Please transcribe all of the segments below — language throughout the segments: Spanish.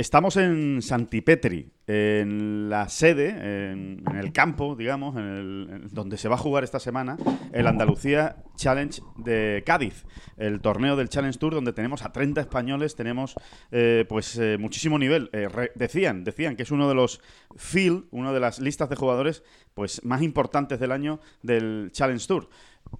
Estamos en Santipetri, en la sede, en, el campo, digamos, en el, donde se va a jugar esta semana el Andalucía Challenge de Cádiz, el torneo del Challenge Tour donde tenemos a 30 españoles, tenemos eh, pues eh, muchísimo nivel. Eh, decían, decían que es uno de los field, una de las listas de jugadores pues más importantes del año del Challenge Tour.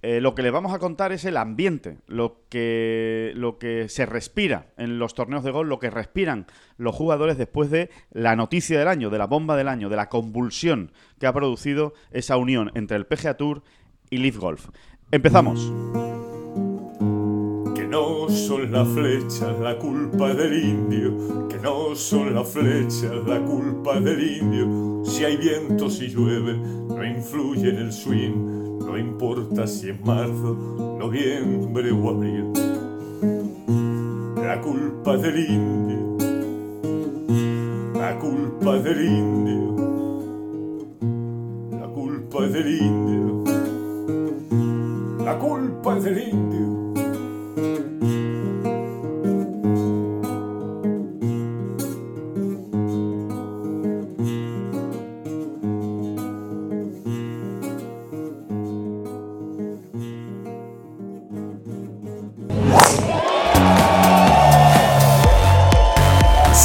Eh, lo que les vamos a contar es el ambiente, lo que, lo que se respira en los torneos de gol, lo que respiran los jugadores después de la noticia del año, de la bomba del año, de la convulsión que ha producido esa unión entre el PGA Tour y Leaf Golf. Empezamos. Que no son las flechas la culpa del indio, que no son las flechas la culpa del indio. Si hay viento, si llueve, no influye en el swing no importa si es marzo, noviembre o abril. La culpa del indio, la culpa del indio, la culpa del indio, la culpa del indio.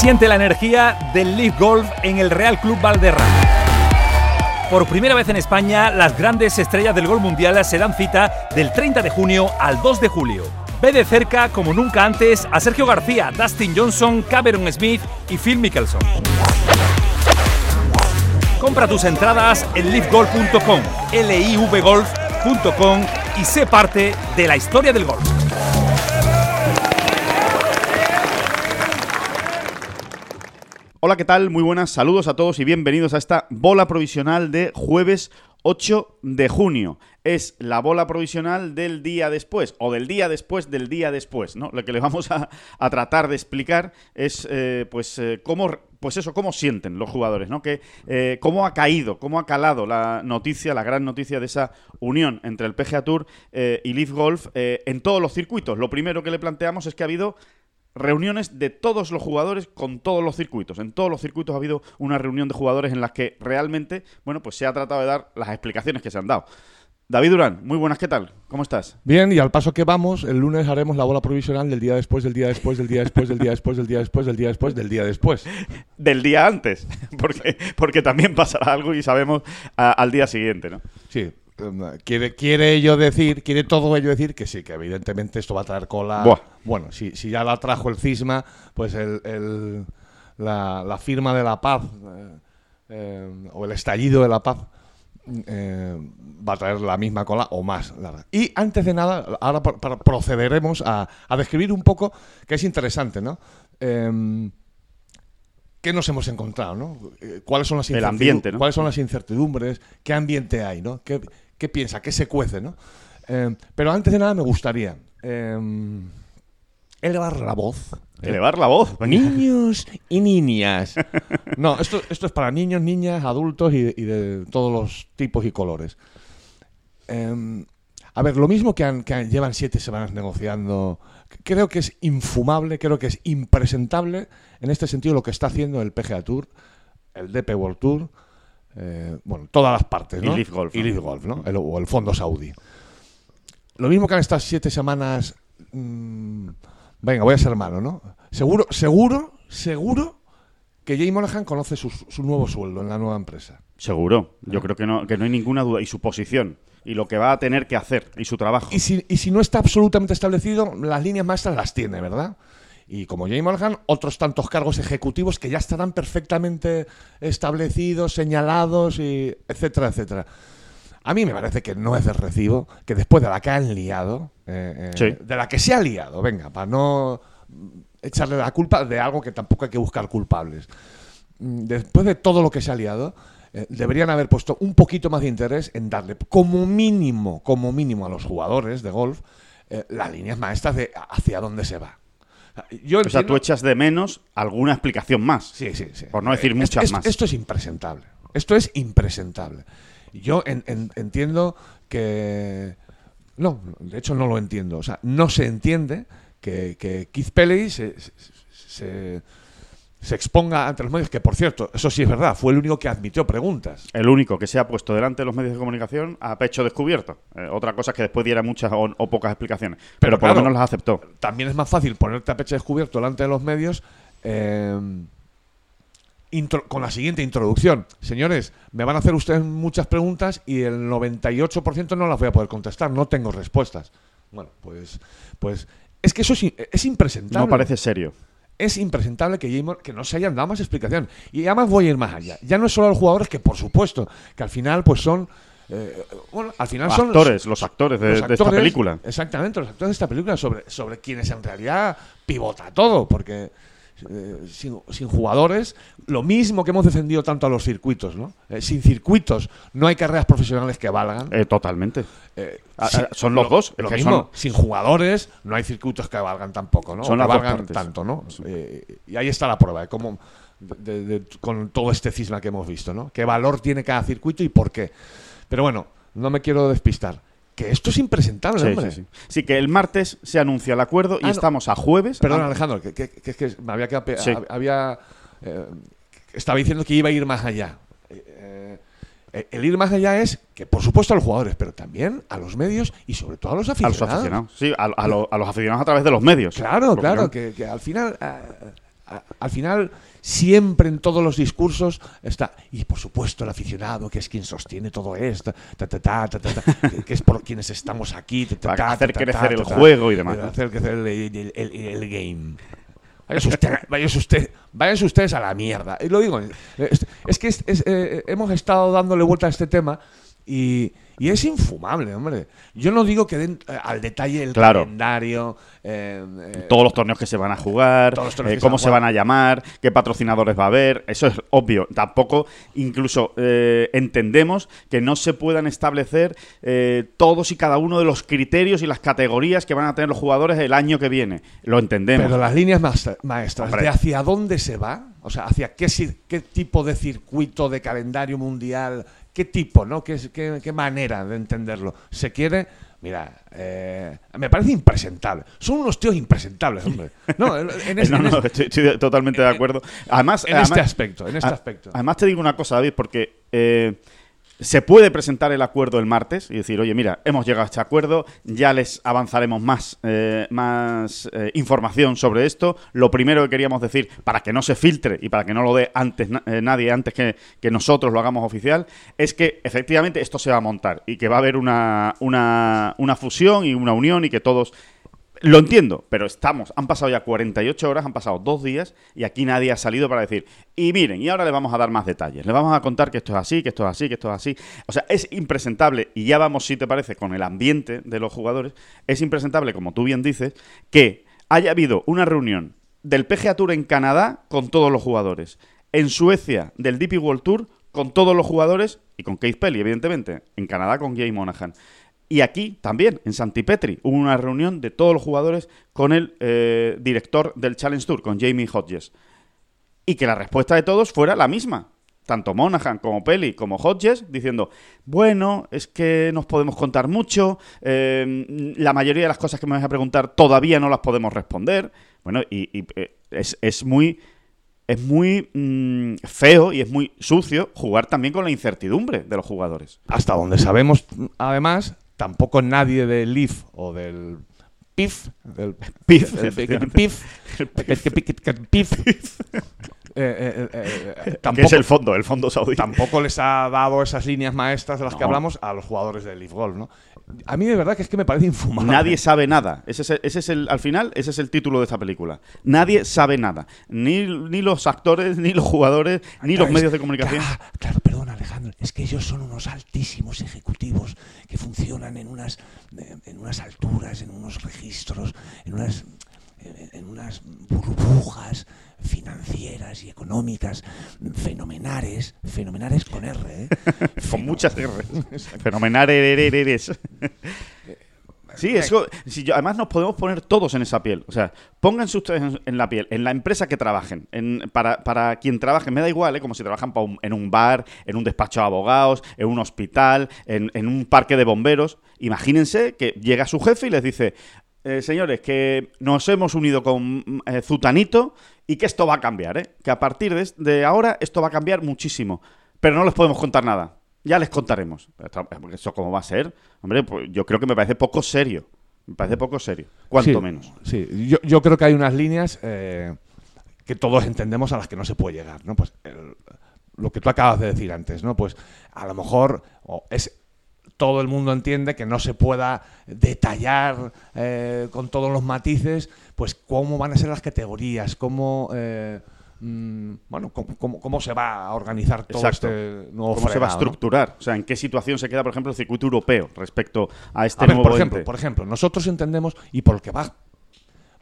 Siente la energía del Leaf Golf en el Real Club Valderrama. Por primera vez en España, las grandes estrellas del gol mundial se dan cita del 30 de junio al 2 de julio. Ve de cerca, como nunca antes, a Sergio García, Dustin Johnson, Cameron Smith y Phil Mickelson. Compra tus entradas en livegolf.com, livgolf.com y sé parte de la historia del golf. Hola, ¿qué tal? Muy buenas, saludos a todos y bienvenidos a esta bola provisional de jueves 8 de junio. Es la bola provisional del día después, o del día después del día después, ¿no? Lo que le vamos a, tratar de explicar es, eh, pues, eh, cómo pues eso, cómo sienten los jugadores, ¿no? Que, eh, cómo ha caído, cómo ha calado la noticia, la gran noticia de esa unión entre el PGA Tour y Leaf Golf en todos los circuitos. Lo primero que le planteamos es que ha habido reuniones de todos los jugadores con todos los circuitos. En todos los circuitos ha habido una reunión de jugadores en las que realmente, bueno, pues se ha tratado de dar las explicaciones que se han dado. David Durán, muy buenas, ¿qué tal? ¿Cómo estás? Bien, y al paso que vamos, el lunes haremos la bola provisional del día después, del día después, del día después, del día después, del día después, del día después, del día después. Del día antes, porque, porque también pasará algo y sabemos al día siguiente, ¿no? Sí, quiere, quiere ello decir, quiere todo ello decir que sí, que evidentemente esto va a traer cola. Bueno, si, si ya la trajo el cisma, pues el, la, firma de la paz eh, eh, o el estallido de la paz eh, va a traer la misma cola o más Y antes de nada, ahora procederemos a, a, describir un poco, que es interesante, ¿no? Em, ¿Qué nos hemos encontrado? ¿no? ¿Cuáles, son las el ambiente, ¿Cuáles son las incertidumbres? ¿Qué ambiente hay? ¿no? ¿Qué, qué piensa, qué se cuece, ¿no? Eh, pero antes de nada me gustaría eh, elevar la voz. Elevar la voz. Niños y niñas. No, esto, esto es para niños, niñas, adultos y, de todos los tipos y colores. Eh, a ver, lo mismo que, llevan siete semanas negociando, creo que es infumable, creo que es impresentable en este sentido lo que está haciendo el PGA Tour, el DP World Tour, eh, bueno, todas las partes, ¿no? Y Leaf Golf. Y Leaf Golf, ¿no? o el fondo saudí. Lo mismo que han estas siete semanas. Mm, venga, voy a ser malo, ¿no? Seguro, seguro, seguro que Jay Monahan conoce su, nuevo sueldo en la nueva empresa. Seguro. Yo creo que no, que no hay ninguna duda. Y su posición. Y lo que va a tener que hacer. Y su trabajo. Y si, y si no está absolutamente establecido, las líneas maestras las tiene, ¿verdad? Y como Jay Morgan, otros tantos cargos ejecutivos que ya estarán perfectamente establecidos, señalados, y etcétera, etcétera. A mí me parece que no es de recibo que después de la que han liado, eh, eh, de la que se ha liado, venga, para no echarle la culpa de algo que tampoco hay que buscar culpables. Mm, después de todo lo que se ha liado, eh, deberían haber puesto un poquito más de interés en darle como mínimo, como mínimo a los jugadores de golf las líneas maestras de hacia dónde se va o sea, tú echas de menos alguna explicación más. Sí, sí, sí. Por no decir muchas más. Esto es impresentable. Esto es impresentable. Yo en- en- entiendo que... No, de hecho no lo entiendo. O sea, no se entiende que, que Keith Pelley se, se- se- se exponga ante los medios, que por cierto, eso sí es verdad, fue el único que admitió preguntas. El único que se ha puesto delante de los medios de comunicación a pecho descubierto. Eh, otra cosa es que después diera muchas o, o pocas explicaciones. Pero, Pero por lo menos las aceptó. También es más fácil ponerte a pecho descubierto delante de los medios eh, intro- con la siguiente introducción. Señores, me van a hacer ustedes muchas preguntas y el 98% no las voy a poder contestar, no tengo respuestas. Bueno, pues, pues es que eso es, es impresentable. No parece serio. Es impresentable que, que no se hayan dado más explicación. Y además voy a ir más allá. Ya no es solo a los jugadores, que por supuesto, que al final pues son... eh, bueno, al final son actores, los actores de, los de esta actores, película. Exactamente, los actores de esta película sobre, sobre quienes en realidad pivota todo, porque eh, sin, sin jugadores, lo mismo que hemos defendido tanto a los circuitos, ¿no? Eh, sin circuitos no hay carreras profesionales que valgan. Eh, totalmente. Eh, Ah, sin- ah, son los dos, Lo que mismo, son- sin jugadores no hay circuitos que valgan tampoco, ¿no? Son O que dos valgan tanto, ¿no? Y ahí está la prueba de cómo de- de- con todo este cisma que hemos visto, ¿no? ¿Qué valor tiene cada circuito y por qué? Pero bueno, no me quiero despistar. Que esto es impresentable, Sí, hombre. sí, sí. Sí, que el martes se anuncia el acuerdo y Ah, no. estamos a jueves. Perdón, Ah, Alejandro, que, que- que es que me había quedado había eh, estaba diciendo que iba a ir más allá. Eh, eh, el ir más allá es que, por supuesto, a los jugadores, pero también a los medios y sobre todo a los a aficionados. los aficionados. Sí, a, a lo- a los aficionados a través de los medios. Claro, claro, que, que al final, al final siempre en todos los discursos está y por supuesto el aficionado que es quien sostiene todo esto, ta, ta, ta, ta, ta, ta, que, que es por quienes estamos aquí, ta, ta, Para ta, hacer ta, ta, crecer ta, el juego y demás. para hacer crecer el, el- el- el game. Váyase usted, váyase usted, váyanse ustedes a la mierda. Y lo digo, es, es que es- es, eh, hemos estado dándole vuelta a este tema y, y es infumable, hombre. Yo no digo que den eh, al detalle el Claro. calendario. eh, eh, todos los torneos que se van a jugar, eh, se cómo van a se van a llamar, qué patrocinadores va a haber, eso es obvio. Tampoco, incluso entendemos que no se puedan establecer todos y cada uno de los criterios y las categorías que van a tener los jugadores el año que viene. Lo entendemos. Pero las líneas maestra- maestras Hombre. de hacia dónde se va, o sea, hacia qué, qué tipo de circuito de calendario mundial, qué tipo, ¿no? ¿Qué, qué, qué manera de entenderlo se quiere? Mira, eh, me parece impresentable. Son unos tíos impresentables, hombre. No, en, este- no, no, estoy, totalmente de acuerdo. Además, en además- este aspecto, en este a- aspecto. Además te digo una cosa, David, porque eh, se puede presentar el acuerdo el martes y decir, oye, mira, hemos llegado a este acuerdo, ya les avanzaremos más, eh, más eh, información sobre esto. Lo primero que queríamos decir, para que no se filtre y para que no lo dé antes eh, nadie antes que, que nosotros lo hagamos oficial, es que efectivamente esto se va a montar y que va a haber una, una, una fusión y una unión y que todos lo entiendo, pero estamos, han pasado ya 48 horas, han pasado dos días y aquí nadie ha salido para decir, y miren, y ahora le vamos a dar más detalles, le vamos a contar que esto es así, que esto es así, que esto es así. O sea, es impresentable, y ya vamos, si te parece, con el ambiente de los jugadores, es impresentable, como tú bien dices, que haya habido una reunión del PGA Tour en Canadá con todos los jugadores, en Suecia del DP World Tour con todos los jugadores y con Keith Pelly, evidentemente, en Canadá con Jay Monahan. Y aquí también, en Santipetri, hubo una reunión de todos los jugadores con el eh, director del Challenge Tour, con Jamie Hodges. Y que la respuesta de todos fuera la misma. Tanto Monahan como Pelly como Hodges diciendo, bueno, es que nos podemos contar mucho, eh, la mayoría de las cosas que me vais a preguntar todavía no las podemos responder. Bueno, y, eh, es, es muy es muy mm, feo y es muy sucio jugar también con la incertidumbre de los jugadores. Hasta donde sabemos, además, tampoco nadie del Leaf o del PIF, del PIF, el-. PIF, el- eh, eh, eh, eh, que es el fondo, el fondo saudí. tampoco les ha dado esas líneas maestras de las que hablamos a los jugadores del Leaf Golf, ¿no? A mí de verdad que es que me parece infumable. Nadie sabe nada. Ese es, el, ese es el, al final, ese es el título de esta película. Nadie sabe nada. Ni, ni los actores, ni los jugadores, ni los medios de comunicación. Claro, claro, perdón, Alejandro. Es que ellos son unos altísimos ejecutivos que funcionan en unas, eh, en unas alturas, en unos registros, en unas, en, unas burbujas financieras y económicas fenomenales, fenomenales con R, ¿eh? Con muchas R's. Fenomenal eres. Sí, eso, si yo- además nos podemos poner todos en esa piel. O sea, pónganse ustedes en, en la piel, en la empresa que trabajen, en- para, para quien trabaje, me da igual, ¿eh? como si trabajan un- en un bar, en un despacho de abogados, en un hospital, en, en un parque de bomberos. Imagínense que llega su jefe y les dice, "Eh, señores, que nos hemos unido con eh, Zutanito y que esto va a cambiar, ¿eh? que a partir de, de ahora esto va a cambiar muchísimo, pero no les podemos contar nada. Ya les contaremos. ¿Eso cómo va a ser? Hombre, pues yo creo que me parece poco serio. Me parece poco serio. Cuanto Sí, menos. Sí, yo, yo creo que hay unas líneas eh, que todos entendemos a las que no se puede llegar, ¿no? Pues el- lo que tú acabas de decir antes, ¿no? Pues a lo mejor es todo el mundo entiende que no se pueda detallar eh, con todos los matices, pues cómo van a ser las categorías, cómo eh, mm, bueno, cómo, cómo- cómo se va a organizar todo Exacto. este nuevo ¿Cómo se va a estructurar? O sea, ¿en qué situación se queda, por ejemplo, el circuito europeo respecto a este A ver, nuevo por ejemplo, ente? por ejemplo, nosotros entendemos, y por lo que va,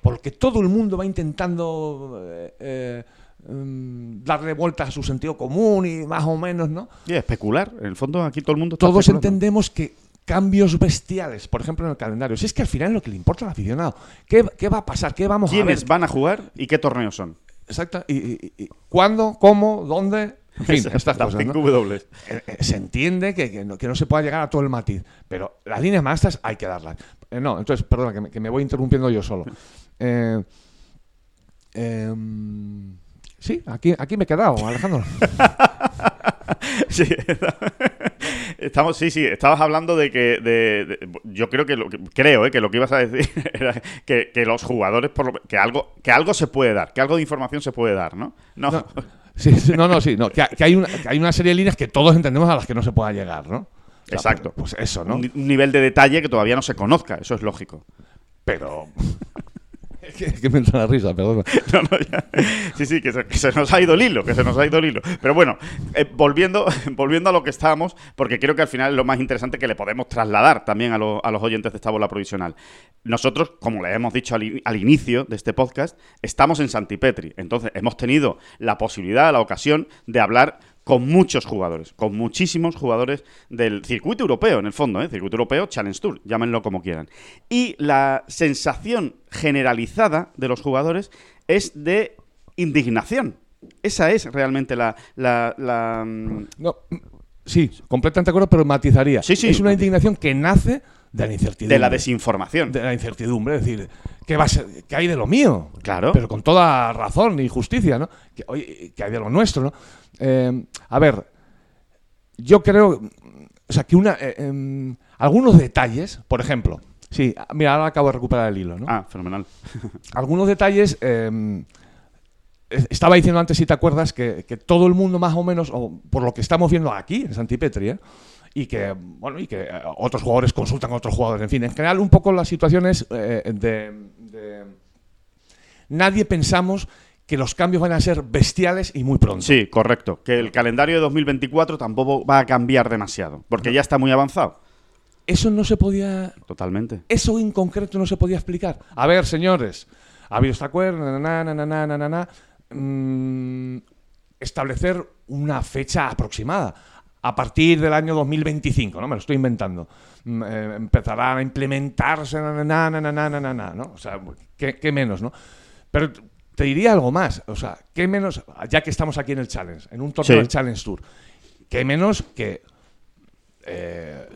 porque todo el mundo va intentando eh, mm, darle vueltas a su sentido común y más o menos, ¿no? Sí, especular. En el fondo, aquí todo el mundo está Todos entendemos que cambios bestiales, por ejemplo, en el calendario, si es que al final es lo que le importa al aficionado, ¿qué, qué va a pasar? ¿Qué vamos a ver? ¿Quiénes van a jugar y qué torneos son? Exacto. ¿Y, y- y- cuándo? ¿Cómo? ¿Dónde? En fin, Exacto, estas cosas. Eh, eh, se entiende que, que no, que no se pueda llegar a todo el matiz, pero las líneas maestras hay que darlas. Eh, no, entonces, perdona, que me, que me voy interrumpiendo yo solo. Eh, em, sí, aquí, aquí me he quedado, Alejandro. Sí, estamos, sí, sí, estabas hablando de que, de, de- yo creo que, lo, que- creo, eh, que lo que ibas a decir era que, que los jugadores, por lo- que algo, que algo se puede dar, que algo de información se puede dar, ¿no? No, No, sí, sí, no, no, sí, no, que, ha- que hay una, que hay una serie de líneas que todos entendemos a las que no se pueda llegar, ¿no? O sea, Exacto. Pues, pues eso, ¿no? un nivel de detalle que todavía no se conozca, eso es lógico. Pero... que, que me entra la risa, perdón. No, no, ya. Sí, sí, que se, nos ha ido el hilo, que se nos ha ido el hilo. Pero bueno, eh, volviendo, volviendo a lo que estábamos, porque creo que al final es lo más interesante que le podemos trasladar también a, lo- a los oyentes de esta bola provisional. Nosotros, como le hemos dicho al inicio de este podcast, estamos en Santipetri. Entonces, hemos tenido la posibilidad, la ocasión de hablar con muchos jugadores, con muchísimos jugadores del circuito europeo, en el fondo, ¿eh? circuito europeo, Challenge Tour, llámenlo como quieran. Y la sensación generalizada de los jugadores es de indignación. Esa es realmente la... la- la, No, mm, sí, completamente de acuerdo, pero matizaría. Sí, sí. Es una indignación que nace de la incertidumbre. de la desinformación. de la incertidumbre, es decir, ¿qué, va a ser, ¿qué hay de lo mío? Claro. Pero con toda razón y justicia, ¿no? ¿Qué, oye, ¿qué hay de lo nuestro, no? Eh, a ver, yo creo, o sea, que una, eh, em, algunos detalles, por ejemplo, sí, mira, ahora acabo de recuperar el hilo, ¿no? Ah, fenomenal. algunos detalles. es- estaba diciendo antes, si te acuerdas, que, que todo el mundo más o menos, o por lo que estamos viendo aquí en Santipetri, ¿eh? y que, bueno, y que eh, otros jugadores consultan a otros jugadores. En fin, en general, un poco las situaciones eh, de. Nadie pensamos que los cambios van a ser bestiales y muy pronto. Sí, correcto. Que el calendario de 2024 tampoco va a cambiar demasiado, porque ya está muy avanzado. Eso no se podía... Totalmente. Eso en concreto no se podía explicar. A ver, señores, ha habido esta cuerda, mm, establecer una fecha aproximada a partir del año 2025, ¿no? Me lo estoy inventando. Mm, eh, empezarán a implementarse, na, na, na, ¿no? O sea, qué, menos, ¿no? Pero te diría algo más, o sea, qué menos, ya que estamos aquí en el Challenge, en un torneo del Challenge Tour, qué menos que eh,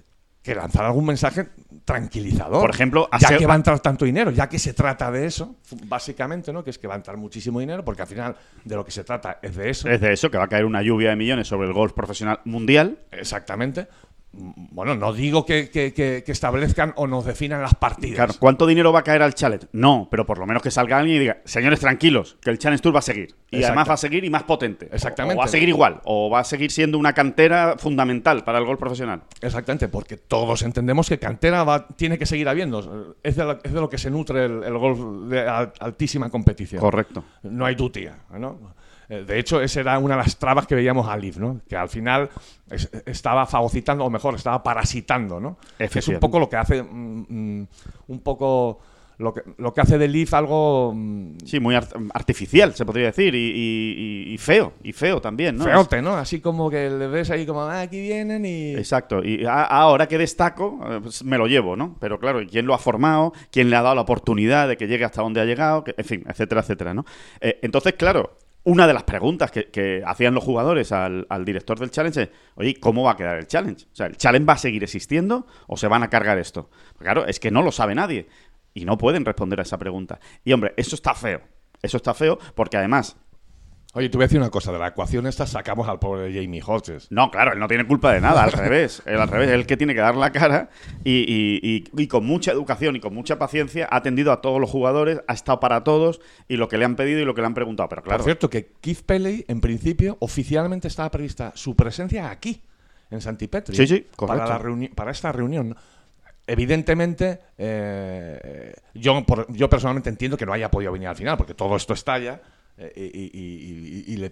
que lanzar algún mensaje tranquilizador. Por ejemplo, ya que va a entrar tanto dinero, ya que se trata de eso, básicamente, ¿no? Que es que va a entrar muchísimo dinero, porque al final de lo que se trata es de eso. Es de eso, que va a caer una lluvia de millones sobre el golf profesional mundial. Exactamente. Bueno, no digo que, que- que- que establezcan o nos definan las partidas. Claro, ¿cuánto dinero va a caer al Challenge? No, pero por lo menos que salga alguien y diga, señores, tranquilos, que el Challenge Tour va a seguir. Y además va a seguir y más potente. Exactamente. O va a seguir igual, o va a seguir siendo una cantera fundamental para el golf profesional. Exactamente, porque todos entendemos que cantera va, tiene que seguir habiendo. Es de, lo, es de lo que se nutre el, el golf de al- altísima competición. Correcto. No hay duda, ¿no? Eh, De hecho, esa era una de las trabas que veíamos a Leaf, ¿no? Que al final es- estaba fagocitando, o mejor, estaba parasitando, ¿no? Es un poco lo que hace mm, mm, un poco lo que, lo que hace de Leaf algo mm, Sí, muy art- artificial, se podría decir, y, y- y- y feo, y feo también, ¿no? feote, ¿no? Así como que le ves ahí como, ah, aquí vienen y... Exacto, y ahora que destaco, eh, pues me lo llevo, ¿no? Pero claro, ¿quién lo ha formado? ¿Quién le ha dado la oportunidad de que llegue hasta donde ha llegado? Que- en fin, etcétera, etcétera, ¿no? Eh, entonces, claro, una de las preguntas que, hacían los jugadores al, al director del challenge es, oye, ¿cómo va a quedar el challenge? O sea, ¿el challenge va a seguir existiendo o se van a cargar esto? Pues claro, es que no lo sabe nadie y no pueden responder a esa pregunta. Y hombre, eso está feo. Eso está feo porque además Oye, te voy a decir una cosa, de la ecuación esta sacamos al pobre Jamie Hodges. No, claro, él no tiene culpa de nada, al revés. Él al revés, es el que tiene que dar la cara y, y- y- y con mucha educación y con mucha paciencia ha atendido a todos los jugadores, ha estado para todos y lo que le han pedido y lo que le han preguntado. Pero claro, Por cierto, que Keith Pelley, en principio, oficialmente estaba prevista su presencia aquí, en Santipetri. Sí, sí, para, la para esta reunión. Evidentemente, eh, yo, por- yo personalmente entiendo que no haya podido venir al final, porque todo esto estalla. Eh, y,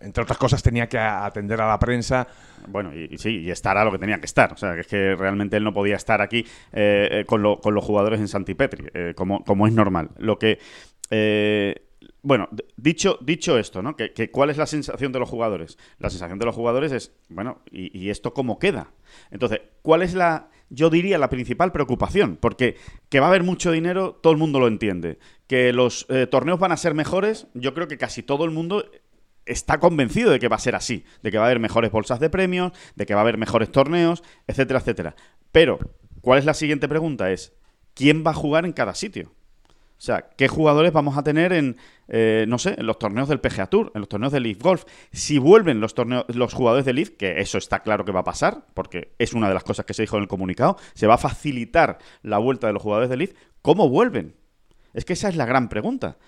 entre otras cosas, tenía que atender a la prensa. bueno, y, sí, y estará lo que tenía que estar. O sea, que es que realmente él no podía estar aquí eh, eh, con, lo- con los jugadores en Santipetri, como, como es normal. Lo que. Bueno, dicho, dicho esto, ¿no? Que, ¿Cuál es la sensación de los jugadores? La sensación de los jugadores es, bueno, ¿y, y esto cómo queda? Entonces, ¿cuál es la, yo diría, la principal preocupación? Porque que va a haber mucho dinero, todo el mundo lo entiende. Que los eh, torneos van a ser mejores, yo creo que casi todo el mundo está convencido de que va a ser así, de que va a haber mejores bolsas de premios, de que va a haber mejores torneos, etcétera, etcétera. Pero, ¿cuál es la siguiente pregunta? Es, ¿quién va a jugar en cada sitio? O sea, ¿qué jugadores vamos a tener en, eh, no sé, en los torneos del PGA Tour, en los torneos del Leaf Golf? Si vuelven los, torneos, los jugadores del Leaf, que eso está claro que va a pasar, porque es una de las cosas que se dijo en el comunicado, se va a facilitar la vuelta de los jugadores del Leaf, ¿cómo vuelven? Es que esa es la gran pregunta.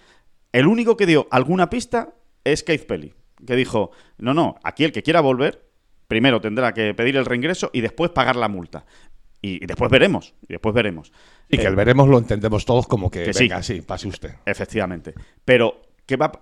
El único que dio alguna pista es Keith Pelly, que dijo, no, no, aquí el que quiera volver, primero tendrá que pedir el reingreso y después pagar la multa. Y, después veremos, después veremos. Y que Eh, el veremos lo entendemos todos como que, que venga, sí, pase usted. Efectivamente. Pero, ¿qué va?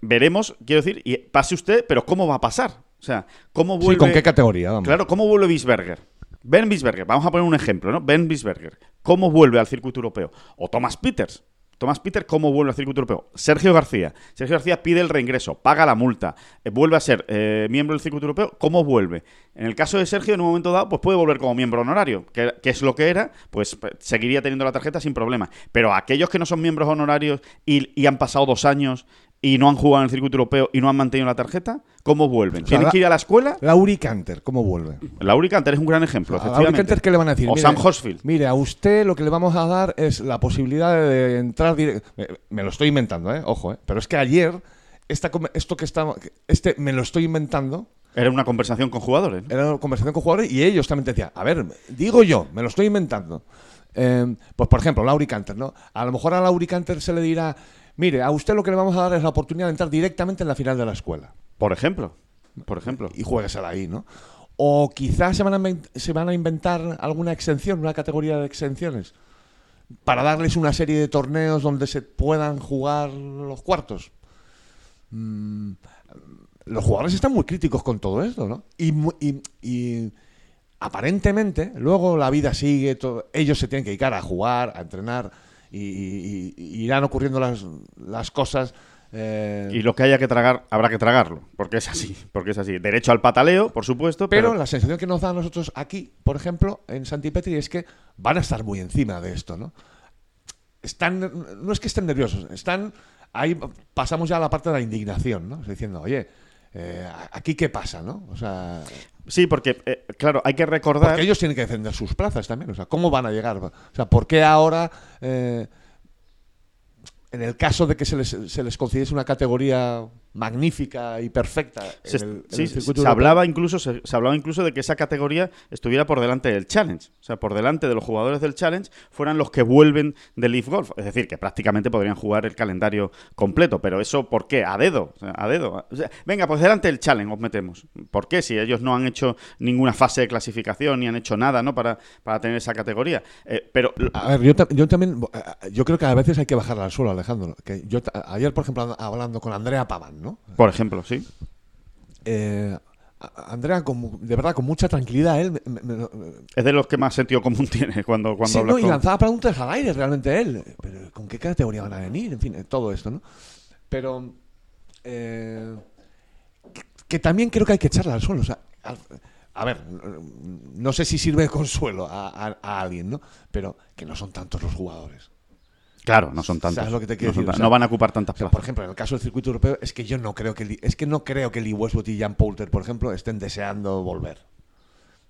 Veremos, quiero decir, y pase usted, pero ¿cómo va a pasar? O sea, ¿cómo vuelve? Sí, ¿con qué categoría? Vamos. Claro, ¿cómo vuelve Bisberger? Ben Bisberger, vamos a poner un ejemplo, ¿no? Ben Bisberger, ¿cómo vuelve al circuito europeo? O Thomas Peters. Thomas Peters, ¿cómo vuelve al circuito europeo? Sergio García. Sergio García pide el reingreso, paga la multa, eh, vuelve a ser eh, miembro del circuito europeo. ¿Cómo vuelve? En el caso de Sergio, en un momento dado, pues puede volver como miembro honorario, que, es lo que era, pues eh, seguiría teniendo la tarjeta sin problema. Pero aquellos que no son miembros honorarios y han pasado dos años y no han jugado en el circuito europeo y no han mantenido la tarjeta, ¿cómo vuelven? sea, ¿Tienen la- que ir a la escuela? Lauri Canter, ¿cómo vuelve? Lauri Canter es un gran ejemplo, A Lauri. Canter, ¿qué le van a decir? O Mire, Sam Horsfield. Mire, a usted lo que le vamos a dar es la posibilidad de entrar directo. Me, me lo estoy inventando, ¿eh? Ojo, ¿eh? Pero es que ayer, esta, esto que está, este me lo estoy inventando, Era una conversación con jugadores. ¿no? era una conversación con jugadores y ellos también te decían, a ver, digo yo, me lo estoy inventando. Eh, pues por ejemplo, Lauri Canter, ¿no? A lo mejor a Lauri Canter se le dirá, mire, a usted lo que le vamos a dar es la oportunidad de entrar directamente en la final de la escuela. Por ejemplo. Por ejemplo. y jueguesela ahí, ¿no? O quizás se van, a, inven- se van a inventar alguna exención, una categoría de exenciones, para darles una serie de torneos donde se puedan jugar los cuartos. Mm, los jugadores están muy críticos con todo esto, ¿no? Y, y- y aparentemente, luego la vida sigue, todo- ellos se tienen que dedicar a jugar, a entrenar, y, y- y irán ocurriendo las, las cosas. eh, Y lo que haya que tragar, habrá que tragarlo. Porque es así. Porque es así. Derecho al pataleo, por supuesto. Pero, Pero, la sensación que nos da a nosotros aquí, por ejemplo, en Santipetri, es que van a estar muy encima de esto, ¿no? Están, no es que estén nerviosos, están, ahí pasamos ya a la parte de la indignación, ¿no? Diciendo, oye, eh, aquí qué pasa, ¿no? O sea, sí, porque, eh, claro, hay que recordar. porque ellos tienen que defender sus plazas también, o sea, ¿cómo van a llegar? O sea, ¿por qué ahora, eh, en el caso de que se les, se les concediese una categoría magnífica y perfecta en Se, el, en circuito se hablaba incluso se, se hablaba incluso de que esa categoría estuviera por delante del challenge. O sea por delante de los jugadores del challenge fueran los que vuelven del Leaf Golf. Es decir que prácticamente podrían jugar el calendario completo. Pero eso ¿por qué? a dedo. O sea, a dedo. O sea, venga pues delante del challenge os metemos. ¿por qué? si ellos no han hecho ninguna fase de clasificación ni han hecho nada ¿no? para, para tener esa categoría. Eh, pero A ver, yo, ta- yo también, eh, yo creo que a veces hay que bajar al suelo, Alejandro. Que yo ta- ayer, por ejemplo, hablando con Andrea Paván, ¿no? por ejemplo sí Eh, Andrea, con de verdad, con mucha tranquilidad, él. me- me- me- Es de los que más sentido común tiene cuando, cuando Sí, hablas no, y lanzaba preguntas al aire realmente él. Pero ¿con qué categoría van a venir? En fin, eh, todo esto, ¿no? Pero eh, que, que también creo que hay que echarla al suelo. O sea, al- a ver, no sé si sirve de consuelo a, a- a alguien, ¿no? Pero que no son tantos los jugadores. Claro, no son tantos. ¿Sabes lo que te quiero no, decir? tan- O sea, no van a ocupar tantas plazas. por ejemplo, en el caso del circuito europeo, es que yo no creo que Lee- es que no creo que Lee Westwood y Jan Poulter, por ejemplo, estén deseando volver.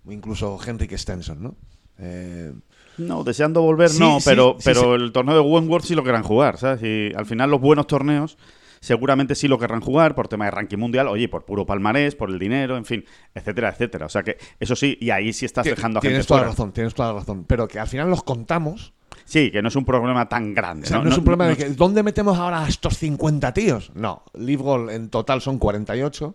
Incluso Henrik Stenson, ¿no? Eh, No, deseando volver Sí, no, sí, pero, sí, pero el torneo de Wentworth sí lo querrán jugar, ¿sabes? Y al final los buenos torneos seguramente sí lo querrán jugar por tema de ranking mundial, oye, por puro palmarés, por el dinero, en fin, etcétera, etcétera. O sea que eso sí, y ahí sí estás dejando a tienes gente toda fuera. la razón, tienes toda la razón. Pero que al final los contamos. Sí, que no es un problema tan grande. O sea, no, es un problema de que ¿dónde metemos ahora a estos 50 tíos? No, Live Goal en total son 48.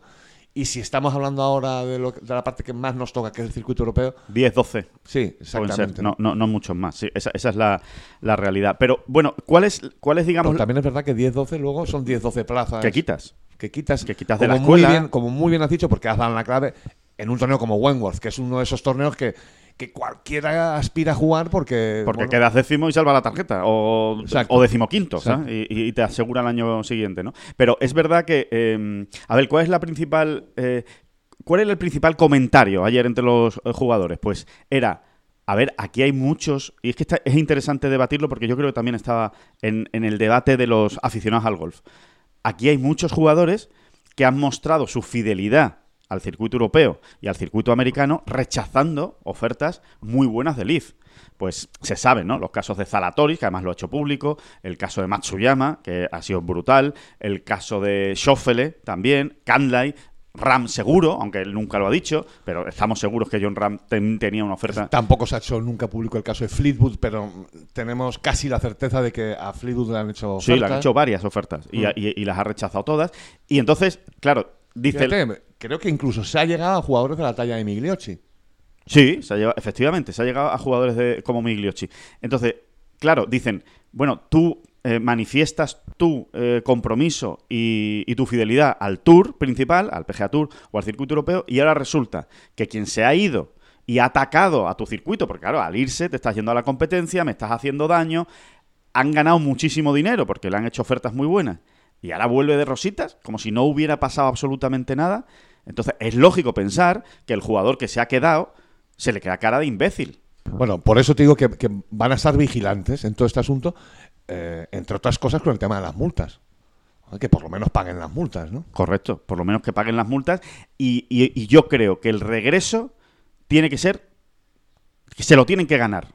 Y si estamos hablando ahora de, lo, de la parte que más nos toca, que es el circuito europeo, 10, 12. sí, exactamente. no, no, no muchos más. Sí, esa, esa es la, la realidad. Pero bueno, ¿cuál es, cuál es digamos, Pero también es verdad que 10-12 luego son 10-12 plazas. que quitas? que quitas, Que quitas de la muy escuela. bien- como muy bien has dicho, porque has dado la clave en un torneo como Wentworth, que es uno de esos torneos que, que cualquiera aspira a jugar porque. Porque bueno, quedas décimo y salva la tarjeta. O, Exacto. o decimoquinto. Y, y te asegura el año siguiente, ¿no? Pero es verdad que. eh, a ver, ¿cuál es la principal. eh, ¿Cuál era el principal comentario ayer entre los eh, jugadores? Pues era. A ver, aquí hay muchos, y es que está- es interesante debatirlo porque yo creo que también estaba en, en el debate de los aficionados al golf. Aquí hay muchos jugadores que han mostrado su fidelidad al circuito europeo y al circuito americano rechazando ofertas muy buenas de Leaf. Pues se saben, ¿no? Los casos de Zalatoris, que además lo ha hecho público, el caso de Matsuyama, que ha sido brutal, el caso de Schoffele también, Canlay, Ram seguro, aunque él nunca lo ha dicho, pero estamos seguros que John Ram ten- tenía una oferta. Tampoco se ha hecho nunca público el caso de Fleetwood, pero tenemos casi la certeza de que a Fleetwood le han hecho. Sí, le han ofertas. hecho varias ofertas y, y- y las ha rechazado todas. Y entonces, claro, dice... Fíjate, creo que incluso se ha llegado a jugadores de la talla de Migliochi. Sí, se ha llegado- efectivamente, se ha llegado a jugadores de, como Migliochi. Entonces, claro, dicen, bueno, tú eh, manifiestas tu eh, compromiso y, y tu fidelidad al Tour principal, al PGA Tour o al circuito europeo, y ahora resulta que quien se ha ido y ha atacado a tu circuito, porque claro, al irse te estás yendo a la competencia, me estás haciendo daño, han ganado muchísimo dinero porque le han hecho ofertas muy buenas, y ahora vuelve de rositas, como si no hubiera pasado absolutamente nada. Entonces, es lógico pensar que el jugador que se ha quedado se le queda cara de imbécil. Bueno, por eso te digo que, que van a estar vigilantes en todo este asunto, eh, entre otras cosas con el tema de las multas. Que por lo menos paguen las multas, ¿no? Correcto, por lo menos que paguen las multas. Y, y- y yo creo que el regreso tiene que ser. que se lo tienen que ganar.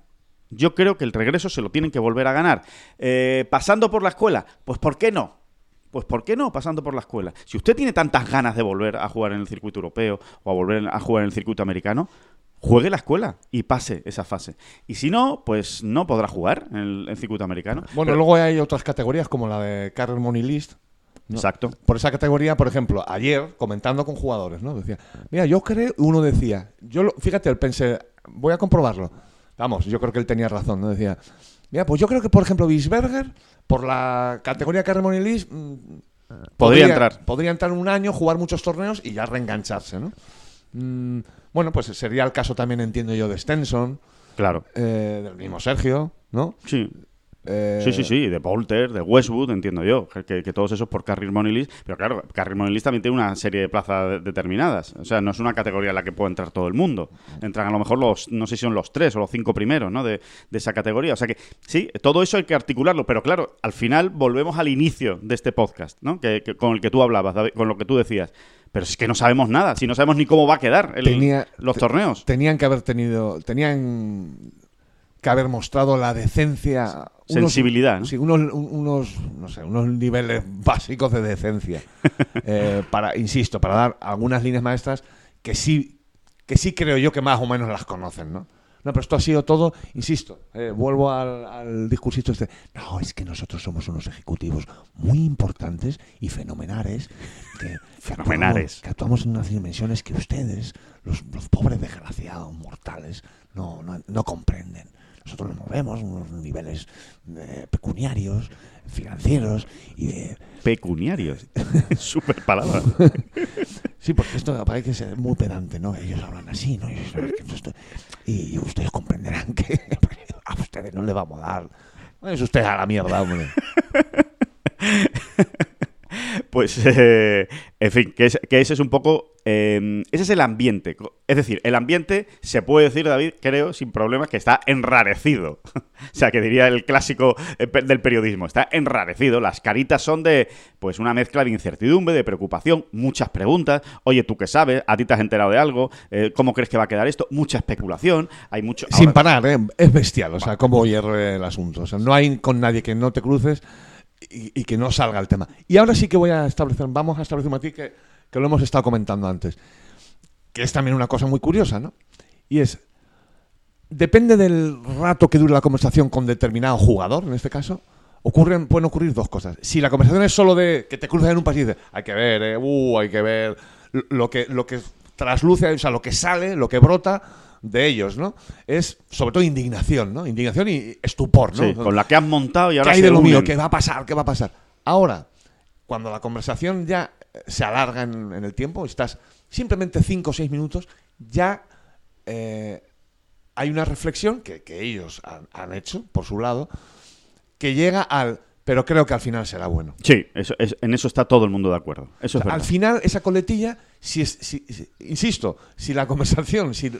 Yo creo que el regreso se lo tienen que volver a ganar. Eh, pasando por la escuela, pues ¿por qué no? Pues ¿por qué no pasando por la escuela? Si usted tiene tantas ganas de volver a jugar en el circuito europeo o a volver a jugar en el circuito americano, juegue la escuela y pase esa fase. Y si no, pues no podrá jugar en el, en circuito americano. Bueno, Pero- luego hay otras categorías como la de Carrer Money List. ¿no? Exacto. Por esa categoría, por ejemplo, ayer comentando con jugadores, ¿no? Decía, mira, yo creo, uno decía, yo lo- fíjate, él pensé, voy a comprobarlo. Vamos, yo creo que él tenía razón, ¿no? Decía, mira, pues yo creo que, por ejemplo, Bisberger, por la categoría Money List, mm, Podría entrar. Podría entrar un año, jugar muchos torneos y ya reengancharse, ¿no? Mm, bueno, pues sería el caso también, entiendo yo, de Stenson, Claro. eh, del mismo Sergio, ¿no? Sí. Eh, Sí, sí, sí, de Bolter, de Westwood, entiendo yo, que, que todos esos por Carrier Money List, pero claro, Carrier Money List también tiene una serie de plazas de- determinadas, o sea, no es una categoría en la que puede entrar todo el mundo, entran a lo mejor los, no sé si son los tres o los cinco primeros, ¿no?, de, de esa categoría, o sea que sí, todo eso hay que articularlo, pero claro, al final volvemos al inicio de este podcast, ¿no?, que, que- con el que tú hablabas, David, con lo que tú decías, pero es que no sabemos nada, si no sabemos ni cómo va a quedar el- Tenía- los torneos. tenían que haber tenido, tenían que haber mostrado la decencia, Sensibilidad, ¿no? unos, sí, unos, un- unos, no sé, unos niveles básicos de decencia, Eh, para, insisto, para dar algunas líneas maestras que sí, que sí creo yo que más o menos las conocen, ¿no? No, pero esto ha sido todo, insisto, eh, vuelvo al, al discursito este. No, es que nosotros somos unos ejecutivos muy importantes y fenomenales. Que, que Fenomenales. actuamos- que actuamos en unas dimensiones que ustedes, los, los pobres desgraciados, mortales, no, no, no comprenden. Nosotros nos movemos unos niveles eh, pecuniarios, financieros y de... Pecuniarios. Super palabra. Sí, porque esto parece que ser muy pedante, ¿no? Ellos hablan así, ¿no? Y, ustedes comprenderán que a ustedes no le vamos a dar. Es usted a la mierda, hombre. Pues, eh, en fin, que, es- que ese es un poco. eh, ese es el ambiente. Es decir, el ambiente se puede decir, David, creo, sin problemas, que está enrarecido. o sea, que diría el clásico eh, del periodismo. Está enrarecido. Las caritas son de, pues, una mezcla de incertidumbre, de preocupación, muchas preguntas. Oye, ¿tú qué sabes? ¿A ti te has enterado de algo? Eh, ¿Cómo crees que va a quedar esto? Mucha especulación. Hay mucho. Sin parar, ¿eh? Es bestial, o sea, cómo hierre el asunto. O sea, no hay con nadie que no te cruces y, que no salga el tema. Y ahora sí que voy a establecer, vamos a establecer un matiz que, que lo hemos estado comentando antes, que es también una cosa muy curiosa, ¿no? Y es, depende del rato que dure la conversación con determinado jugador, en este caso, ocurren, pueden ocurrir dos cosas. Si la conversación es solo de que te cruzas en un pasillo y dices, hay que ver, eh, uh, hay que ver, lo que, lo que trasluce, o sea, lo que sale, lo que brota de ellos, ¿no? Es sobre todo indignación, ¿no? Indignación y estupor, ¿no? Sí, con la que han montado y ahora ¿Qué hay se de lo mío? ¿Qué va a pasar? ¿Qué va a pasar? Ahora, cuando la conversación ya eh, se alarga en, en el tiempo, estás simplemente 5 o 6 minutos, ya eh, hay una reflexión que, que ellos han, han hecho, por su lado, que llega al... Pero creo que al final será bueno. Sí, eso, es- en eso está todo el mundo de acuerdo. Eso O es sea, verdad. al final, esa coletilla, si es, si- si- insisto, si la conversación, si,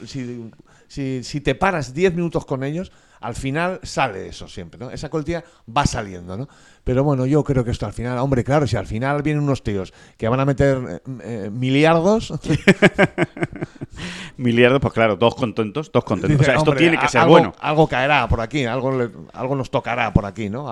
si, te paras 10 minutos con ellos, al final sale eso siempre, ¿no? Esa coletilla va saliendo, ¿no? Pero bueno, yo creo que esto al final, hombre, claro, si al final vienen unos tíos que van a meter eh, eh, miliardos, Miliardos, pues claro, todos contentos, todos contentos. o dice, sea, esto hombre, tiene que ser algo, bueno. Algo caerá por aquí, algo, le- algo nos tocará por aquí, ¿no?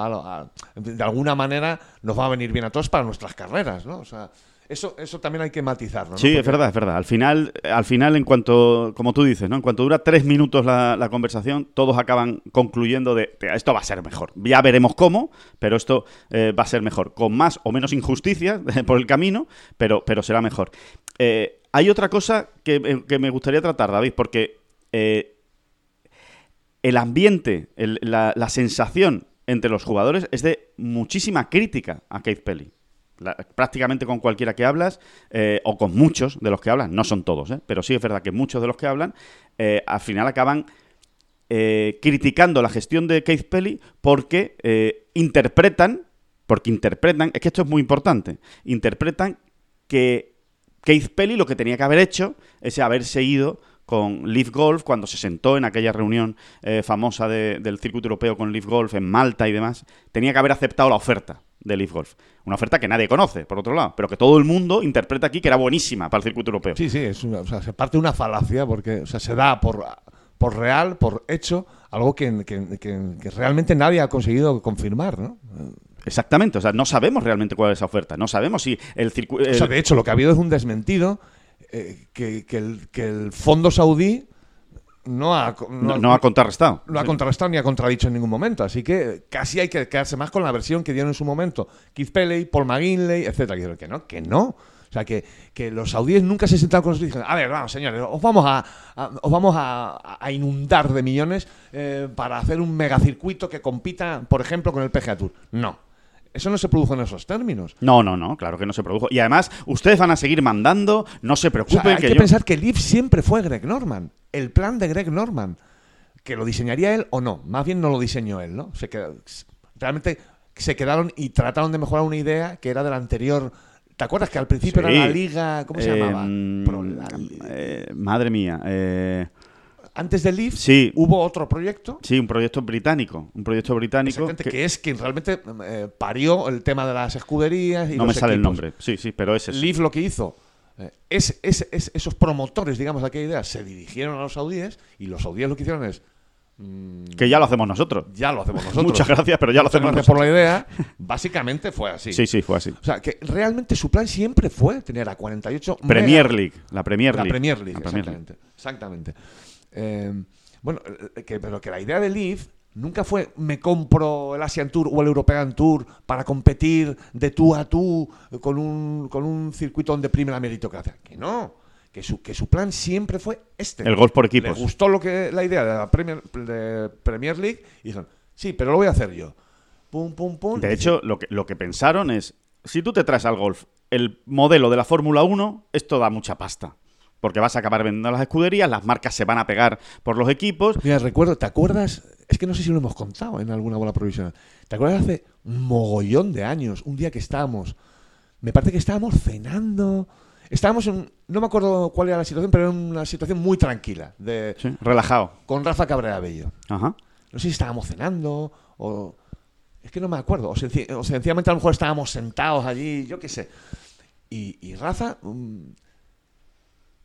De alguna manera nos va a venir bien a todos para nuestras carreras, ¿no? O sea, eso, eso también hay que matizarlo, ¿no? Sí, es verdad, es verdad. Al final, al final, en cuanto, como tú dices, ¿no? En cuanto dura tres minutos la, la conversación, todos acaban concluyendo de "Tía, esto va a ser mejor. Ya veremos cómo, pero esto eh, va a ser mejor. Con más o menos injusticias por el camino, pero, pero será mejor. Eh, hay otra cosa que, eh, que me gustaría tratar, David, porque eh, el ambiente, el- la, la sensación entre los jugadores es de muchísima crítica a Keith Pelly. Prácticamente con cualquiera que hablas, eh, o con muchos de los que hablan, no son todos, ¿eh? pero sí es verdad que muchos de los que hablan, eh, al final acaban criticando la gestión de Keith Pelly porque interpretan, porque interpretan, es que esto es muy importante, interpretan que Keith Pelly lo que tenía que haber hecho es haberse ido con Leaf Golf cuando se sentó en aquella reunión famosa de- del circuito europeo con Leaf Golf en Malta y demás, tenía que haber aceptado la oferta de Leaf Golf. Una oferta que nadie conoce, por otro lado, pero que todo el mundo interpreta aquí que era buenísima para el circuito europeo. Sí, sí, es una- o sea, se parte de una falacia porque o sea, se da por, por real, por hecho, algo que, que- que- que realmente nadie ha conseguido confirmar, ¿no? Exactamente, o sea, no sabemos realmente cuál es esa oferta, no sabemos si el circuito... O sea, de hecho, lo que ha habido es un desmentido eh, que, que el, que el fondo saudí no ha, no, no ha contrarrestado. no ha contrarrestado ni ha contradicho en ningún momento. Así que casi hay que quedarse más con la versión que dieron en su momento Keith Pelley, Paul McGinley, etcétera. Que que no, que no. O sea, que, que los saudíes nunca se sentaron con nosotros y dijeron, a ver, vamos, señores, os vamos a, a- os vamos a, a inundar de millones eh, para hacer un megacircuito que compita, por ejemplo, con el PGA Tour. No. Eso no se produjo en esos términos. No, no, no, claro que no se produjo. Y además, ustedes van a seguir mandando, no se O sea, preocupen hay que, que, yo... pensar que Leaf siempre fue Greg Norman. El plan de Greg Norman. Que lo diseñaría él o no. Más bien no lo diseñó él, ¿no? Se queda- realmente se quedaron y trataron de mejorar una idea que era de la anterior. ¿Te acuerdas que al principio Sí. era la liga. ¿Cómo se Eh, llamaba? mm, Pro- la- eh, madre mía. eh, antes de Leaf sí. hubo otro proyecto. sí, un proyecto británico. Un proyecto británico. Exactamente, que- que, es quien realmente eh, parió el tema de las escuderías y no me los sale el equipos. nombre. Sí, sí, pero es eso. Leaf lo que hizo eh, es, es- es- esos promotores, digamos, de aquella idea, se dirigieron a los saudíes y los saudíes lo que hicieron es mm, Que ya lo hacemos nosotros. ya lo hacemos nosotros. Muchas gracias, pero ya lo hacemos gracias nosotros. por la idea. Básicamente fue así. Sí, sí, fue así. O sea, que realmente su plan siempre fue tener a 48 Premier mega- League. La Premier La League. Premier League, La Premier League. exactamente. Eh, bueno, eh, que, pero que la idea de Leaf nunca fue me compro el Asian Tour o el European Tour para competir de tú a tú con un, con un circuito donde prime la meritocracia. Que no. Que su, que su plan siempre fue este. El golf por equipos. Le gustó lo que, la idea de la Premier, de Premier League y dijeron, sí, pero lo voy a hacer yo. Pum, pum, pum. De hecho, lo que, lo que pensaron es, si tú te traes al golf el modelo de la Fórmula 1, esto da mucha pasta. Porque vas a acabar vendiendo las escuderías, las marcas se van a pegar por los equipos. Mira, recuerdo, ¿te acuerdas? Es que no sé si lo hemos contado en alguna bola provisional. ¿Te acuerdas hace un mogollón de años, un día que estábamos, me parece que estábamos cenando, estábamos en, no me acuerdo cuál era la situación, pero era una situación muy tranquila, de, Sí, relajado. con Rafa Cabrera Bello. Ajá. No sé si estábamos cenando o... Es que no me acuerdo. O, o sencillamente a lo mejor estábamos sentados allí, yo qué sé. Y, y Rafa mm,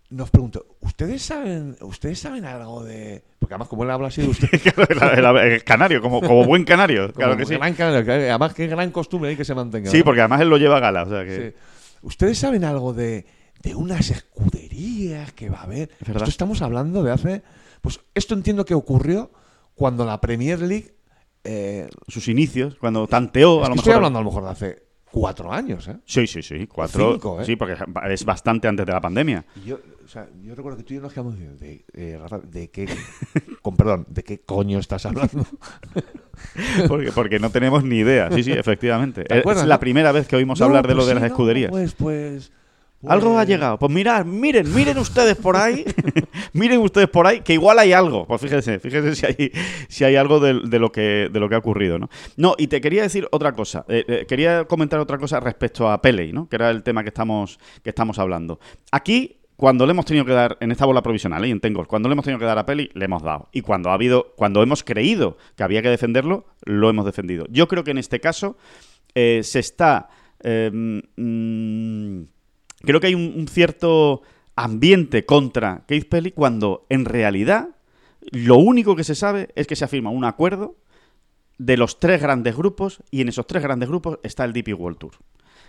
nos preguntó, ¿ustedes saben, ¿ustedes saben algo de...? Porque además como él habla así de usted... Claro, el, el- el canario, como, como buen canario. Claro como que sí. gran canario, que además qué gran costumbre ahí que se mantenga. Sí, ¿no? porque además él lo lleva a gala. O sea que... Sí. ¿Ustedes saben algo de, de unas escuderías que va a haber? Es. Esto estamos hablando de hace... Pues esto entiendo que ocurrió cuando la Premier League... eh, Sus inicios, cuando tanteó, a lo que mejor. Estoy hablando a lo mejor de hace cuatro años, ¿eh? Sí, sí, sí. Cuatro. cinco, ¿eh? Sí, porque es bastante antes de la pandemia. Yo, o sea, yo recuerdo que tú y yo nos quedamos diciendo, de, eh, ¿de qué, con perdón, de qué coño estás hablando? Porque, porque no tenemos ni idea. Sí, sí, efectivamente. ¿Te acuerdas, es la primera vez que oímos No, hablar de pues lo de sí, las no, escuderías. Pues, pues, Algo ha llegado. Pues mirad, miren, miren ustedes por ahí. miren ustedes por ahí, que igual hay algo. Pues fíjense, fíjense si hay, si hay algo de, de lo que, de lo que ha ocurrido, ¿no? No, y te quería decir otra cosa. Eh, eh, quería comentar otra cosa respecto a Pele, ¿no? Que era el tema que estamos, que estamos hablando. Aquí. Cuando le hemos tenido que dar, en esta bola provisional, ¿eh? en Tengol, cuando le hemos tenido que dar a Peli, le hemos dado. Y cuando ha habido, cuando hemos creído que había que defenderlo, lo hemos defendido. Yo creo que en este caso eh, se está eh, mm, creo que hay un, cierto ambiente contra Keith Pelly cuando en realidad lo único que se sabe es que se afirma un acuerdo de los tres grandes grupos y en esos tres grandes grupos está el DP World Tour.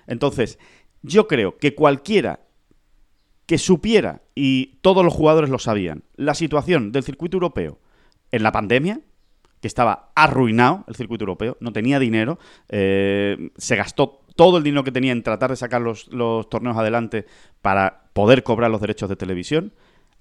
Entonces, yo creo que cualquiera que supiera, y todos los jugadores lo sabían, la situación del circuito europeo en la pandemia, que estaba arruinado el circuito europeo, no tenía dinero, eh, se gastó todo el dinero que tenía en tratar de sacar los, torneos adelante para poder cobrar los derechos de televisión,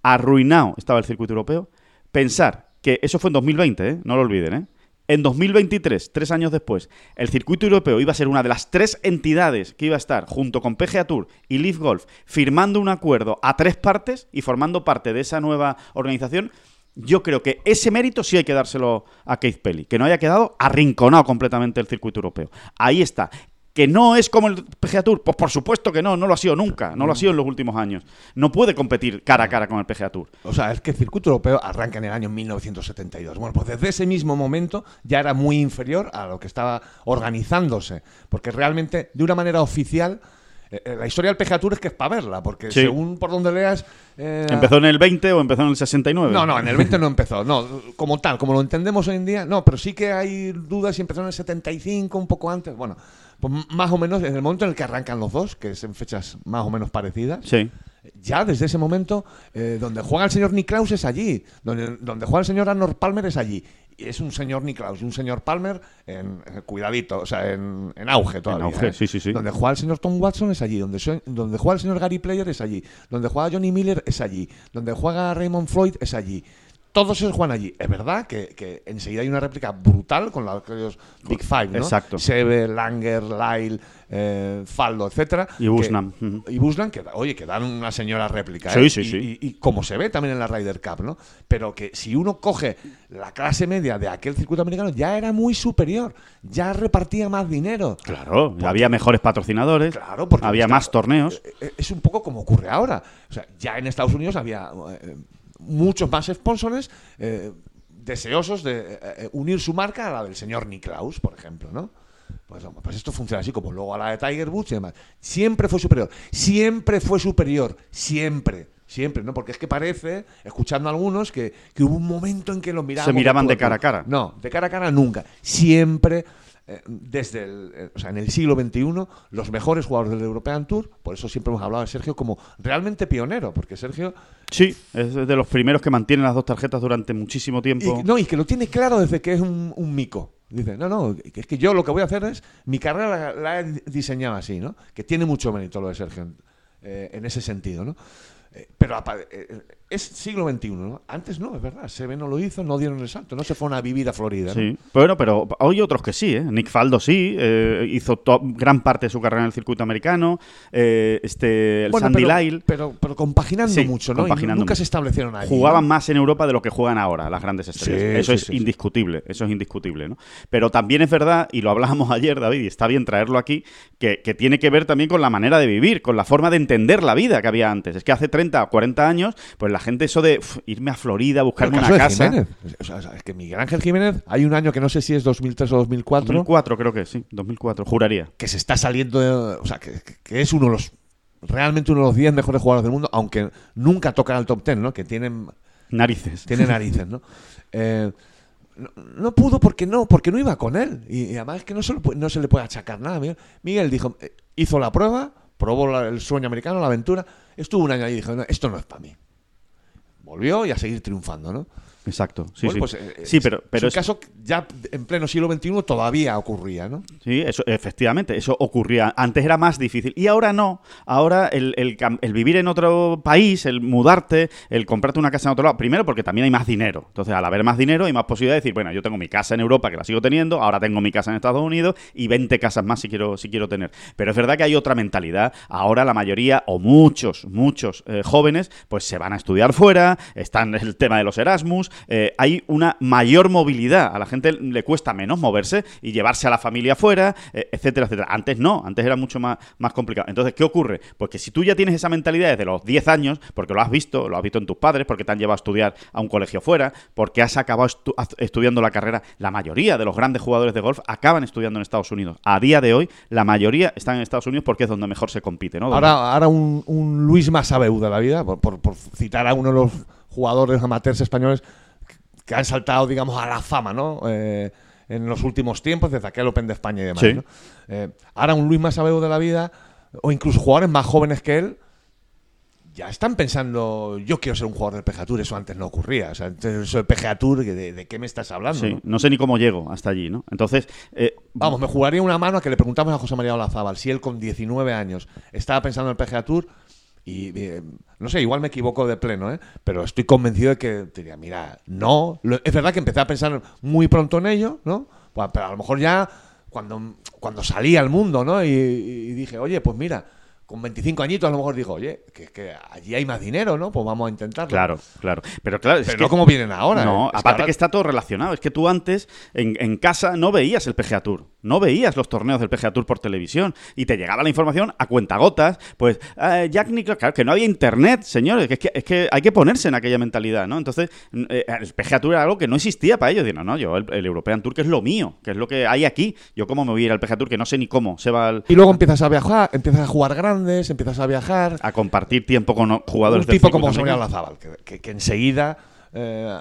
arruinado estaba el circuito europeo, pensar que eso fue en 2020, ¿eh? no lo olviden, ¿eh? En 2023, tres años después, el circuito europeo iba a ser una de las tres entidades que iba a estar junto con PGA Tour y Leaf Golf firmando un acuerdo a tres partes y formando parte de esa nueva organización. Yo creo que ese mérito sí hay que dárselo a Keith Pelly, que no haya quedado arrinconado completamente el circuito europeo. Ahí está. ¿Que no es como el PGA Tour? Pues por supuesto que no, no lo ha sido nunca, no lo ha sido en los últimos años. No puede competir cara a cara con el PGA Tour. O sea, es que el circuito europeo arranca en el año 1972. Bueno, pues desde ese mismo momento ya era muy inferior a lo que estaba organizándose. Porque realmente, de una manera oficial, eh, eh, la historia del PGA Tour es que es para verla. Porque Sí. según por donde leas. eh, ¿Empezó en el 20 o empezó en el 69? No, no, en el 20 no empezó. No, como tal, como lo entendemos hoy en día, no, pero sí que hay dudas si empezó en el 75, un poco antes. Bueno, pues más o menos en el momento en el que arrancan los dos, que es en fechas más o menos parecidas. Sí. Ya desde ese momento, eh, donde juega el señor Niklaus es allí, donde, donde juega el señor Arnold Palmer es allí. Y es un señor Niklaus y un señor Palmer en, eh, cuidadito, o sea, en, en auge todavía. auge, ¿eh? sí, sí, sí. Donde juega el señor Tom Watson es allí, donde, so- donde juega el señor Gary Player es allí, donde juega Johnny Miller es allí, donde juega Raymond Floyd es allí. Todos esos juegan allí. Es verdad que, que enseguida hay una réplica brutal con la- aquellos Big Five, ¿no? Exacto. Seve, Langer, Lyle, eh, Faldo, etcétera. Y que-. Ujú. y Buslan, que, oye, que dan una señora réplica. Sí, ¿eh? sí, y, sí. Y, y como se ve también en la Ryder Cup, ¿no? Pero que si uno coge la clase media de aquel circuito americano, ya era muy superior. Ya repartía más dinero. Claro, había mejores patrocinadores, Claro, porque había está- más torneos. eh, Es un poco como ocurre ahora. O sea, ya en Estados Unidos había eh, muchos más sponsors eh, deseosos de eh, eh, unir su marca a la del señor Niklaus, por ejemplo, ¿no? Pues, pues esto funciona así como luego a la de Tiger Woods y demás. Siempre fue superior. Siempre fue superior. Siempre. Siempre, ¿no? Porque es que parece, escuchando a algunos, que, que hubo un momento en que los miraban. Se miraban de cara a cara. No, de cara a cara nunca. Siempre, eh, desde el, eh, o sea, en el siglo XXI, los mejores jugadores del European Tour, por eso siempre hemos hablado de Sergio como realmente pionero, porque Sergio. Sí, es de los primeros que mantienen las dos tarjetas durante muchísimo tiempo. Y, no, y que lo tiene claro desde que es un, un mico. Dice, no, no, es que yo lo que voy a hacer es. Mi carrera la, la he diseñado así, ¿no? Que tiene mucho mérito lo de Sergio eh, en ese sentido, ¿no? Eh, pero es siglo XXI, ¿no? Antes no, es verdad. Seve no lo hizo, no dieron el salto, no se fueron a vivir a Florida. ¿no? Sí, bueno, pero hay otros que sí, ¿eh? Nick Faldo sí, eh, hizo gran parte de su carrera en el circuito americano, eh, este, el Bueno, Sandy pero, Lyle. pero, pero compaginando Sí, mucho, ¿no? Y nunca mucho. se establecieron ahí. Jugaban ¿no? más en Europa de lo que juegan ahora las grandes estrellas. Sí, eso sí, es indiscutible, eso es indiscutible, ¿no? Pero también es verdad, y lo hablábamos ayer, David, y está bien traerlo aquí, que, que tiene que ver también con la manera de vivir, con la forma de entender la vida que había antes. Es que hace 30 o 40 años, pues la gente eso de uf, irme a Florida, El buscarme una casa. Jiménez. O sea, es que Miguel Ángel Jiménez, hay un año que no sé si es 2003 o 2004, 2004 creo que sí, 2004, juraría. que se está saliendo, de- o sea, que, es uno de los, realmente uno de los 10 mejores jugadores del mundo, aunque nunca tocan al top 10, ¿no? Que tienen, Narices. tiene narices, ¿no? Eh, no, no pudo porque no, porque no iba con él. Y, y además es que no se, lo no se le puede achacar nada. Miguel, Miguel dijo, eh, hizo la prueba, probó la- el sueño americano, la aventura, estuvo un año ahí y dijo, no, esto no es para mí. Volvió y a seguir triunfando, ¿no? Exacto, sí, Bueno, sí. pues, eh, sí, es- pero, es pero un es- caso que ya en pleno siglo XXI todavía ocurría, ¿no? Sí, eso, efectivamente, eso ocurría. Antes era más difícil y ahora no. Ahora el, el el vivir en otro país, el mudarte, el comprarte una casa en otro lado, primero porque también hay más dinero. Entonces, al haber más dinero hay más posibilidad de decir, bueno, yo tengo mi casa en Europa que la sigo teniendo, ahora tengo mi casa en Estados Unidos y 20 casas más si quiero, si quiero tener. Pero es verdad que hay otra mentalidad. Ahora la mayoría o muchos, muchos eh, jóvenes pues se van a estudiar fuera, están el tema de los Erasmus, eh, hay una mayor movilidad. A la gente le cuesta menos moverse y llevarse a la familia fuera, eh, etcétera, etcétera. Antes no, antes era mucho más, más complicado. Entonces, ¿qué ocurre? Pues que si tú ya tienes esa mentalidad desde los 10 años, porque lo has visto, lo has visto en tus padres, porque te han llevado a estudiar a un colegio fuera, porque has acabado estu- estudiando la carrera, la mayoría de los grandes jugadores de golf acaban estudiando en Estados Unidos. A día de hoy, la mayoría están en Estados Unidos porque es donde mejor se compite, ¿no? Ahora, ahora un, Luis Masabeu de la vida, por- por citar a uno de los jugadores amateurs españoles que han saltado, digamos, a la fama, ¿no? Eh, en los últimos tiempos, desde aquel Open de España y demás. Sí. ¿no? Eh, ahora un Luis Masabeu de la vida, o incluso jugadores más jóvenes que él, ya están pensando, yo quiero ser un jugador del PGA Tour, eso antes no ocurría. O sea, antes eso del PGA Tour, ¿de, de qué me estás hablando? Sí, no? no sé ni cómo llego hasta allí, ¿no? Entonces, eh, Vamos, me jugaría una mano a que le preguntamos a José María Olazábal si él con 19 años estaba pensando en el PGA Tour y eh, no sé, igual me equivoco de pleno, ¿eh? pero estoy convencido de que diría, mira, no, Lo- es verdad que empecé a pensar muy pronto en ello, ¿no? Pues, Pero a lo mejor ya cuando, cuando salí al mundo, ¿no? Y, y dije, oye, pues mira, con 25 añitos a lo mejor digo, oye, que, que allí hay más dinero, ¿no? Pues vamos a intentarlo. claro, claro. Pero claro, es Pero que no como vienen ahora. No, ¿eh? Es que aparte ahora- que está todo relacionado. Es que tú antes en, en casa no veías el PGA Tour, no veías los torneos del PGA Tour por televisión y te llegaba la información a cuentagotas. Pues eh, Jack Nicklaus, claro, que no había internet, señores, que es, que es que hay que ponerse en aquella mentalidad, ¿no? Entonces, eh, el PGA Tour era algo que no existía para ellos. Digo, no, no, yo el, el European Tour que es lo mío, que es lo que hay aquí. Yo cómo me voy a ir al PGA Tour que no sé ni cómo se va al- Y luego empiezas a viajar, empiezas a jugar grandes, empiezas a viajar. a compartir tiempo con jugadores un del tipo como americano. Olazábal, que, que- que enseguida eh,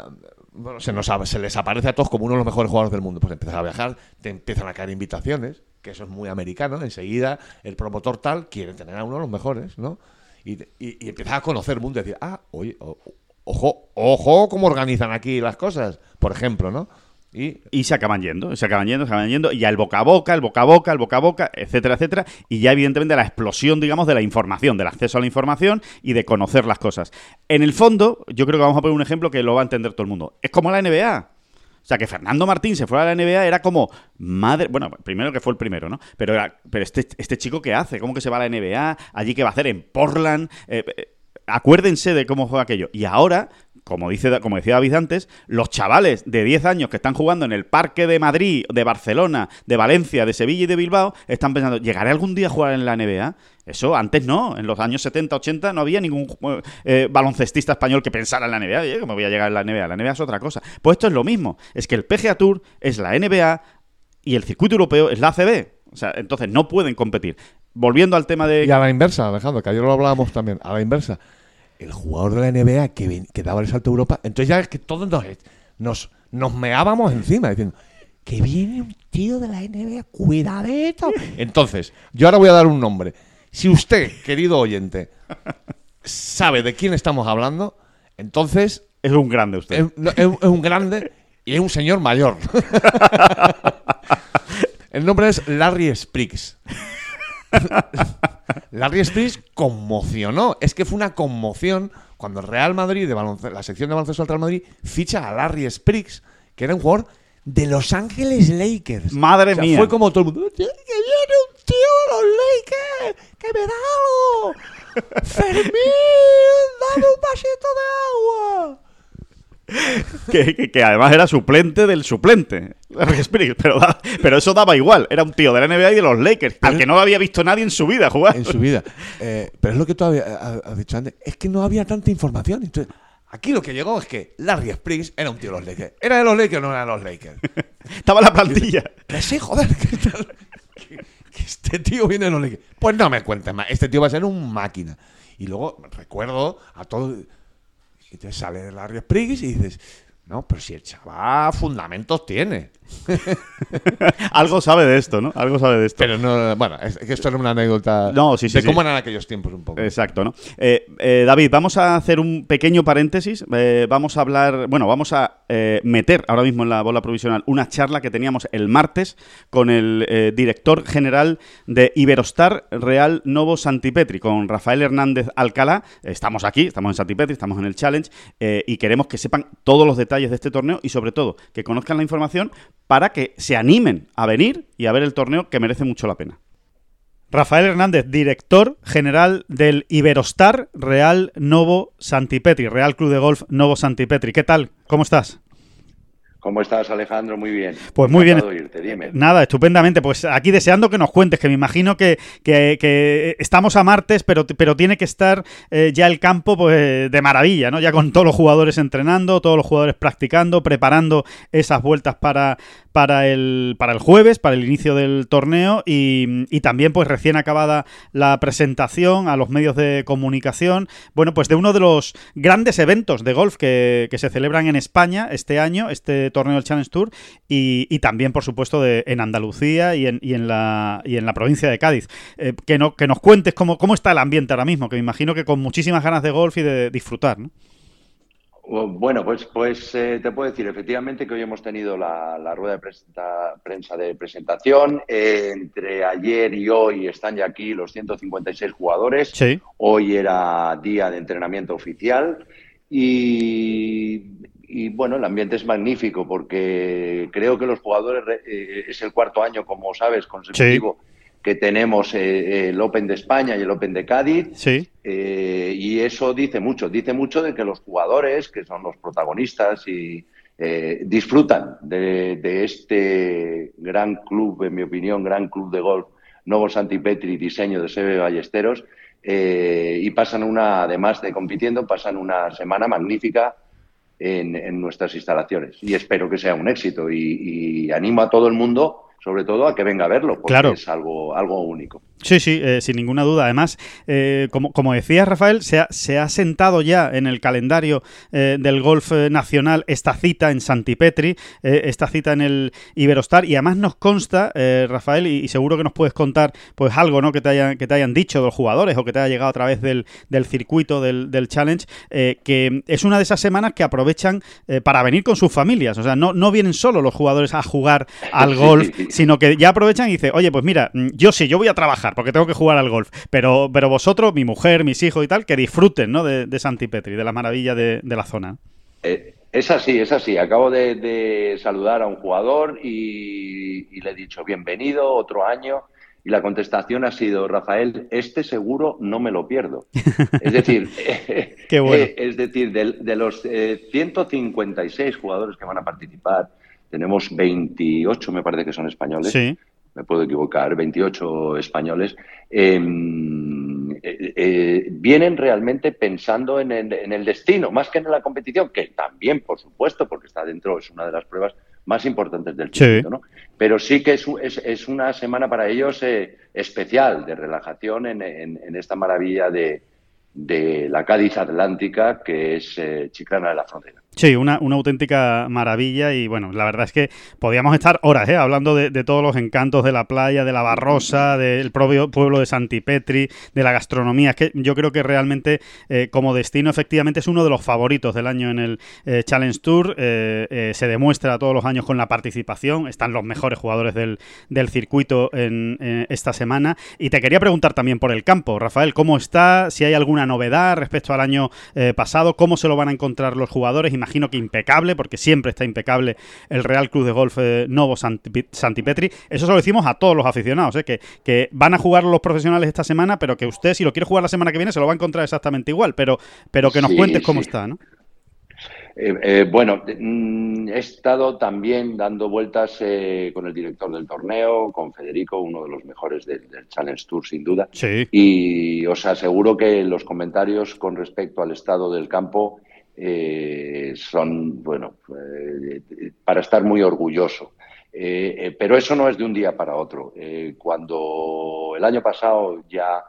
bueno, se, nos, se les aparece a todos como uno de los mejores jugadores del mundo. Pues empiezas a viajar, te empiezan a caer invitaciones, que eso es muy americano. Enseguida el promotor tal quiere tener a uno de los mejores, ¿no? Y, y, y empiezas a conocer el mundo y decir, ah, oye, ojo, ojo, cómo organizan aquí las cosas, por ejemplo, ¿no? Y se acaban yendo, se acaban yendo, se acaban yendo, y ya el boca a boca, el boca a boca, el boca a boca, etcétera, etcétera, y ya evidentemente la explosión, digamos, de la información, del acceso a la información y de conocer las cosas. En el fondo, yo creo que vamos a poner un ejemplo que lo va a entender todo el mundo. Es como la NBA. O sea, que Fernando Martín se fuera a la NBA era como madre. Bueno, primero que fue el primero, ¿no? Pero, era- pero este, este chico, ¿qué hace? ¿Cómo que se va a la NBA? ¿Allí qué va a hacer? ¿En Portland? Eh, eh, acuérdense de cómo juega aquello. Y ahora, como, dice, como decía David antes, los chavales de 10 años que están jugando en el Parque de Madrid, de Barcelona, de Valencia, de Sevilla y de Bilbao, están pensando, ¿llegaré algún día a jugar en la NBA? Eso antes no, en los años 70, 80 no había ningún eh, baloncestista español que pensara en la NBA. Oye, ¿cómo voy a llegar a la NBA? La NBA es otra cosa. Pues esto es lo mismo. Es que el PGA Tour es la NBA y el circuito europeo es la ACB. O sea, entonces no pueden competir. Volviendo al tema de... Y a la inversa, Alejandro, que ayer lo hablábamos también, a la inversa. El jugador de la NBA que, daba el salto a Europa, entonces ya es que todos nos, nos, nos meábamos encima diciendo que viene un tío de la NBA, cuidadito. Entonces, yo ahora voy a dar un nombre. Si usted, querido oyente, sabe de quién estamos hablando, entonces Es un grande usted. es, no, es un- es un grande y es un señor mayor. El nombre es Larry Spriggs. Larry Spriggs conmocionó. Es que fue una conmoción cuando el Real Madrid, de la sección de baloncesto del Real Madrid, ficha a Larry Spriggs, que era un jugador de Los Ángeles Lakers. Madre O sea, mía. Fue como todo el mundo. "Tío, Que viene un tío de los Lakers, que me da algo. Fermín, dame un vasito de agua. que, que- que además era suplente del suplente. Pero, pero eso daba igual. Era un tío de la NBA y de los Lakers, al que no había visto nadie en su vida jugar. en su vida. Eh, pero es lo que tú has dicho antes, es que no había tanta información. Entonces, aquí lo que llegó es que Larry Springs era un tío de los Lakers. ¿Era de los Lakers o no era de los Lakers? Estaba en la plantilla. que sí, joder, que, tal- que- que este tío viene de los Lakers. Pues no me cuentes más, este tío va a ser un máquina. Y luego recuerdo a todo... Y te sale Larry Springs y dices, no, pero si el chaval fundamentos tiene. Algo sabe de esto, ¿no? Algo sabe de esto. Pero no, bueno, es que esto era una anécdota No, sí, sí, de sí. cómo eran aquellos tiempos un poco. Exacto, ¿no? Eh, eh, David, vamos a hacer un pequeño paréntesis. Eh, vamos a hablar, bueno, vamos a meter ahora mismo en la bola provisional una charla que teníamos el martes con el director general de Iberostar Real Novo Santipetri, con Rafael Hernández Alcalá. Estamos aquí, estamos en Santipetri, estamos en el Challenge y queremos que sepan todos los detalles de este torneo y sobre todo que conozcan la información para que se animen a venir y a ver el torneo que merece mucho la pena. Rafael Hernández, director general del Iberostar Real Novo Santipetri, Real Club de Golf Novo Santipetri. ¿Qué tal? ¿Cómo estás? ¿Cómo estás, Alejandro? Muy bien. Pues muy bien. Dime. Nada, estupendamente. Pues aquí deseando que nos cuentes, que me imagino que, que- que estamos a martes, pero, pero tiene que estar eh, ya el campo pues, de maravilla, ¿no? Ya con todos los jugadores entrenando, todos los jugadores practicando, preparando esas vueltas para, para, el, para el jueves, para el inicio del torneo y, y también pues recién acabada la presentación a los medios de comunicación, bueno, pues de uno de los grandes eventos de golf que, que se celebran en España este año, este torneo del Challenge Tour y, y también, por supuesto, de, en Andalucía y en, y en, la, y en la provincia de Cádiz. Eh, que, no, que nos cuentes cómo, cómo está el ambiente ahora mismo, que me imagino que con muchísimas ganas de golf y de disfrutar, ¿no? Oh, Bueno, pues, pues eh, te puedo decir efectivamente que hoy hemos tenido la, la rueda de presenta- prensa de presentación. Eh, entre ayer y hoy están ya aquí los 156 jugadores. Sí. Hoy era día de entrenamiento oficial y, y, bueno, el ambiente es magnífico porque creo que los jugadores, eh, es el cuarto año, como sabes, consecutivo que tenemos eh, el Open de España y el Open de Cádiz. Sí. Eh, y eso dice mucho, dice mucho de que los jugadores, que son los protagonistas, y eh, disfrutan de, de este gran club, en mi opinión, gran club de golf, Novo Santipetri, diseño de Sebe Ballesteros, eh, y pasan una, además de compitiendo, pasan una semana magnífica en, en nuestras instalaciones. Y espero que sea un éxito y, y animo a todo el mundo, sobre todo, a que venga a verlo, porque Claro. es algo, algo único. Sí, sí, eh, sin ninguna duda. Además, eh, como, como decías, Rafael, se ha, se ha sentado ya en el calendario eh, del golf eh, nacional esta cita en Santipetri, esta cita en el Iberostar, y además nos consta, eh, Rafael, y, y seguro que nos puedes contar pues algo ¿no? que, te hayan, que te hayan dicho los jugadores o que te haya llegado a través del, del circuito del, del Challenge, que es una de esas semanas que aprovechan para venir con sus familias. O sea, no, no vienen solo los jugadores a jugar al golf, sino que ya aprovechan y dicen, oye, pues mira, mm, yo sí, yo voy a trabajar porque tengo que jugar al golf, pero, pero vosotros, mi mujer, mis hijos y tal, que disfruten ¿no? de, de Santipetri, de la maravilla de, de la zona. Eh, es así, es así. Acabo de, de saludar a un jugador y, y le he dicho bienvenido, otro año. Y la contestación ha sido, Rafael, este seguro no me lo pierdo. Es decir, Qué bueno. eh, es decir, de, de los eh, 156 jugadores que van a participar, tenemos 28, me parece que son españoles Sí, me puedo equivocar, 28 españoles, em, eh, eh, vienen realmente pensando en el, en el destino, más que en la competición, que también, por supuesto, porque está dentro, es una de las pruebas más importantes del Sí. circuito, ¿no? Pero sí que es, es, es una semana para ellos eh, especial, de relajación en, en- en esta maravilla de, de la Cádiz Atlántica, que es eh, Chiclana de la Frontera. Sí, una, una, auténtica maravilla y bueno, la verdad es que podíamos estar horas ¿eh? hablando de, todos los encantos de la playa, de la Barrosa, del propio pueblo de Santipetri, de la gastronomía. Es que yo creo que realmente eh, como destino efectivamente es uno de los favoritos del año en el eh, Challenge Tour. se demuestra todos los años con la participación, están los mejores jugadores del, del circuito en, esta semana. Y te quería preguntar también por el campo, Rafael, ¿cómo está? Si hay alguna novedad respecto al año pasado, ¿cómo se lo van a encontrar los jugadores? Imagino que impecable, porque siempre está impecable el Real Club de Golf eh, Novo Santipetri. Eso se lo decimos a todos los aficionados, eh, que, que, van a jugar los profesionales esta semana, pero que usted, si lo quiere jugar la semana que viene, se lo va a encontrar exactamente igual. Pero, pero que nos cuentes cómo está, ¿no? Eh, bueno, mm, he estado también dando vueltas con el director del torneo, con Federico, uno de los mejores del, Challenge Tour, sin duda. Sí. Y os aseguro que los comentarios con respecto al estado del campo eh, son, bueno, eh, para estar muy orgulloso. Eh, pero eso no es de un día para otro. cuando el año pasado ya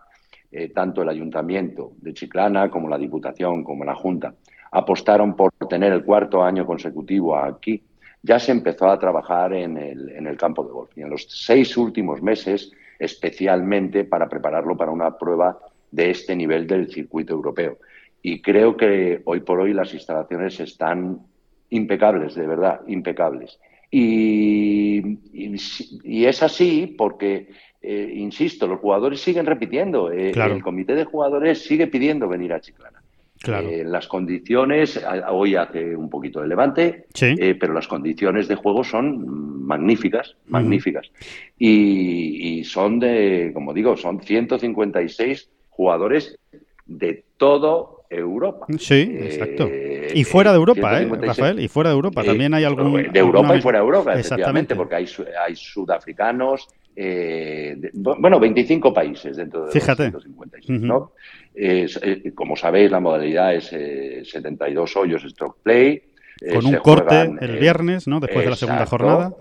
tanto el Ayuntamiento de Chiclana como la Diputación como la Junta apostaron por tener el cuarto año consecutivo aquí, ya se empezó a trabajar en el, en el campo de golf. Y en los seis últimos meses, especialmente para prepararlo para una prueba de este nivel del circuito europeo y creo que hoy por hoy las instalaciones están impecables, de verdad, impecables. Y, es así porque, eh, insisto, los jugadores siguen repitiendo. Eh, el comité de jugadores sigue pidiendo venir a Chiclana. Eh, las condiciones, hoy hace un poquito de levante, pero las condiciones de juego son magníficas, magníficas. y, y, son de, como digo, son 156 jugadores de todo Europa. Sí, eh, exacto. Y fuera de Europa, ¿eh, Rafael? Y fuera de Europa. También hay algún... De Europa y fuera de Europa, efectivamente, porque hay, hay sudafricanos, eh, bueno, 25 países dentro de Fíjate. los 156, ¿no? Eh, como sabéis, la modalidad es 72 hoyos stroke play. Con un corte el viernes, ¿no? Después de la segunda jornada.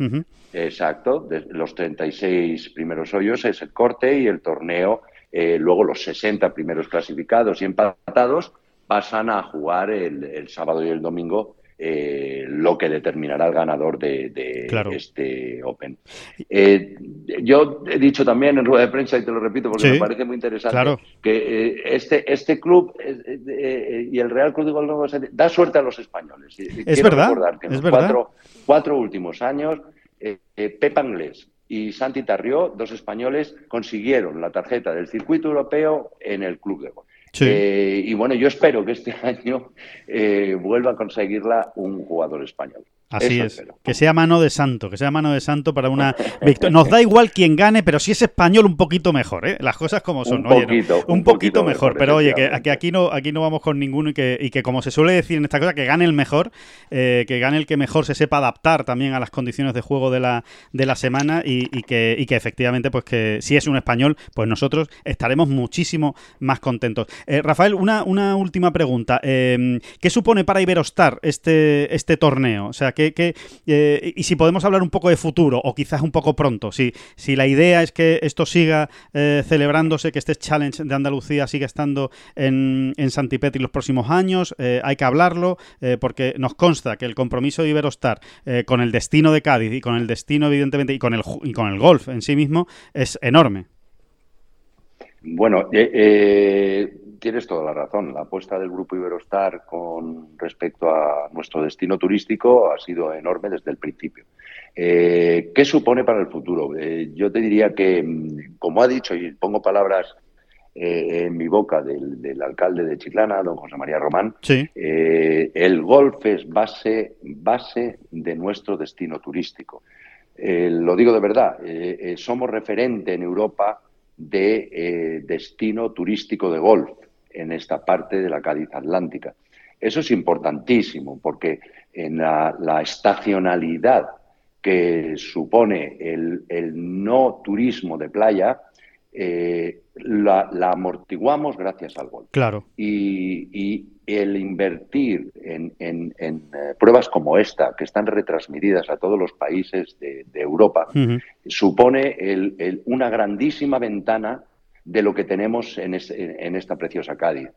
Exacto. los 36 primeros hoyos es el corte y el torneo eh, luego los 60 primeros clasificados y empatados pasan a jugar el, sábado y el domingo eh, lo que determinará el ganador de, este Open. Eh, yo he dicho también en rueda de prensa, y te lo repito porque me parece muy interesante, que este, este club y el Real Club de Golf da suerte a los españoles. Es verdad. es verdad. Cuatro, cuatro últimos años, Pepa Anglés, y Santi Tarrió, dos españoles, consiguieron la tarjeta del circuito europeo en el club de golf. Eh, y bueno, yo espero que este año eh, vuelva a conseguirla un jugador español. Así es. Que sea mano de santo, que sea mano de santo para una victoria. Nos da igual quién gane, pero si es español, un poquito mejor, ¿eh? Las cosas como son. Un poquito, un, poquito, mejor. pero oye, que, aquí no, aquí no vamos con ninguno y que, y que, como se suele decir en esta cosa, que gane el mejor, eh, que gane el que mejor se sepa adaptar también a las condiciones de juego de la, de la semana y, que, y que efectivamente, pues que si es un español, pues nosotros estaremos muchísimo más contentos. Eh, Rafael, una, una última pregunta. Eh, ¿Qué supone para Iberostar este, este torneo? O sea, que, eh, y si podemos hablar un poco de futuro, o quizás un poco pronto, si, si la idea es que esto siga eh, celebrándose, que este challenge de Andalucía siga estando en, en Santipetri los próximos años, eh, hay que hablarlo, porque nos consta que el compromiso de Iberostar con el destino de Cádiz y con el destino, evidentemente, y con el, y con el golf en sí mismo, es enorme. Bueno, eh, tienes toda la razón. La apuesta del Grupo Iberostar con respecto a nuestro destino turístico ha sido enorme desde el principio. Eh, ¿Qué supone para el futuro? Eh, yo te diría que, mm, como ha dicho, y pongo palabras eh, en mi boca del, alcalde de Chiclana, don José María Román, el golf es base, base de nuestro destino turístico. lo digo de verdad, somos referente en Europa de destino turístico de golf en esta parte de la Cádiz Atlántica. Eso es importantísimo porque en la, estacionalidad que supone el, no turismo de playa, eh, la, amortiguamos gracias al golf. Claro. Y, el invertir en, eh, pruebas como esta, que están retransmitidas a todos los países de, Europa, supone una grandísima ventana de lo que tenemos en, esta preciosa Cádiz.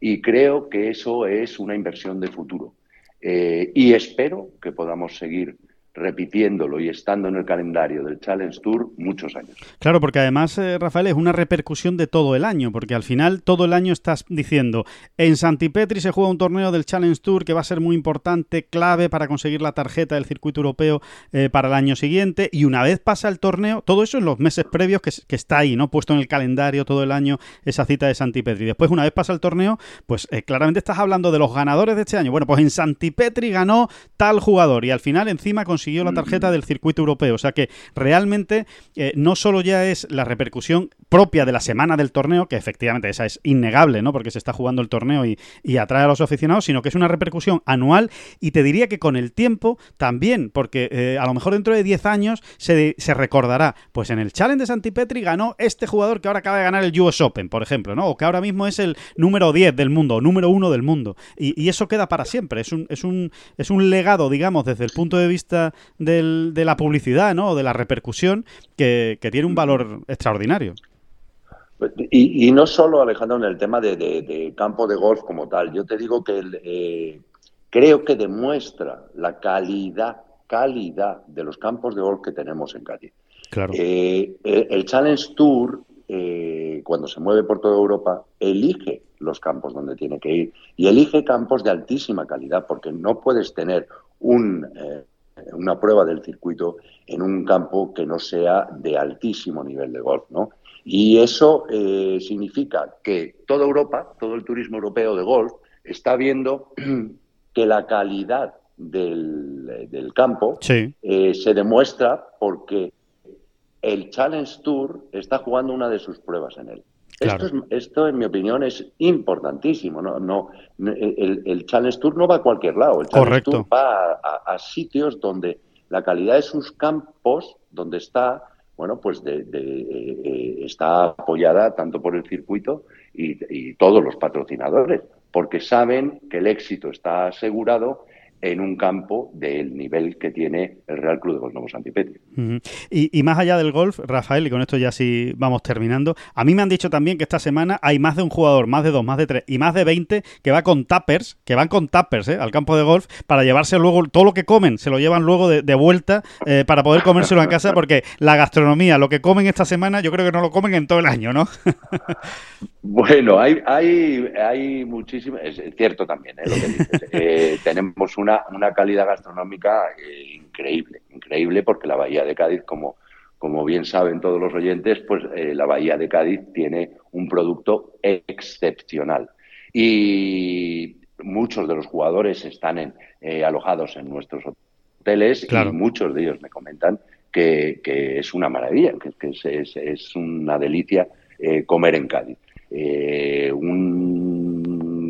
Y creo que eso es una inversión de futuro. Eh, y espero que podamos seguir repitiéndolo y estando en el calendario del Challenge Tour muchos años. Claro, porque además, eh, Rafael, es una repercusión de todo el año, porque al final todo el año estás diciendo, en Santipetri se juega un torneo del Challenge Tour que va a ser muy importante, clave para conseguir la tarjeta del circuito europeo eh, para el año siguiente, y una vez pasa el torneo, todo eso en los meses previos que, está ahí, ¿no? Puesto en el calendario todo el año esa cita de Santipetri. Después, una vez pasa el torneo, pues eh, claramente estás hablando de los ganadores de este año. Bueno, pues en Santipetri ganó tal jugador y al final encima consiguió consiguió la tarjeta del circuito europeo. O sea que realmente eh, no solo ya es la repercusión propia de la semana del torneo, que efectivamente esa es innegable, ¿no? Porque se está jugando el torneo y, atrae a los aficionados, sino que es una repercusión anual y te diría que con el tiempo también, porque eh, a lo mejor dentro de 10 años se, se, recordará, pues en el Challenge de Santipetri ganó este jugador que ahora acaba de ganar el US Open, por ejemplo, ¿no? O que ahora mismo es el número 10 del mundo, o número 1 del mundo. Y, y, eso queda para siempre. Es un, es, un, es un legado, digamos, desde el punto de vista de la publicidad, ¿no? O de la repercusión que, tiene un valor extraordinario. Y, no solo, Alejandro, en el tema de, campo de golf como tal. Yo te digo que eh, creo que demuestra la calidad, calidad de los campos de golf que tenemos en Cádiz. Claro. Eh, el Challenge Tour, eh, cuando se mueve por toda Europa, elige los campos donde tiene que ir y elige campos de altísima calidad, porque no puedes tener un una prueba del circuito en un campo que no sea de altísimo nivel de golf, ¿no? Y eso eh, significa que toda Europa, todo el turismo europeo de golf, está viendo que la calidad del, campo eh, se demuestra porque el Challenge Tour está jugando una de sus pruebas en él. Esto, en mi opinión, es importantísimo. No, no, el, Challenge Tour no va a cualquier lado. El Challenge Tour va a, sitios donde la calidad de sus campos, donde está, bueno, pues de, eh, está apoyada tanto por el circuito y todos los patrocinadores, porque saben que el éxito está asegurado en un campo del nivel que tiene el Real Club de Golf Nuevo Santipetri. y, más allá del golf, Rafael, y con esto ya sí vamos terminando, a mí me han dicho también que esta semana hay más de un jugador, más de dos, más de tres y más de veinte que va con tappers, que van con tappers ¿eh? al campo de golf para llevarse luego todo lo que comen, se lo llevan luego de, vuelta eh, para poder comérselo en casa porque la gastronomía, lo que comen esta semana, yo creo que no lo comen en todo el año, ¿no? bueno, hay, hay, hay muchísimo, es cierto también ¿eh? lo que dices. tenemos un una, calidad gastronómica eh, increíble, increíble porque la Bahía de Cádiz, como, como bien saben todos los oyentes, pues eh, la Bahía de Cádiz tiene un producto excepcional. Y muchos de los jugadores están en, eh, alojados en nuestros hoteles y muchos de ellos me comentan que, es una maravilla, que, es, es, una delicia comer en Cádiz. un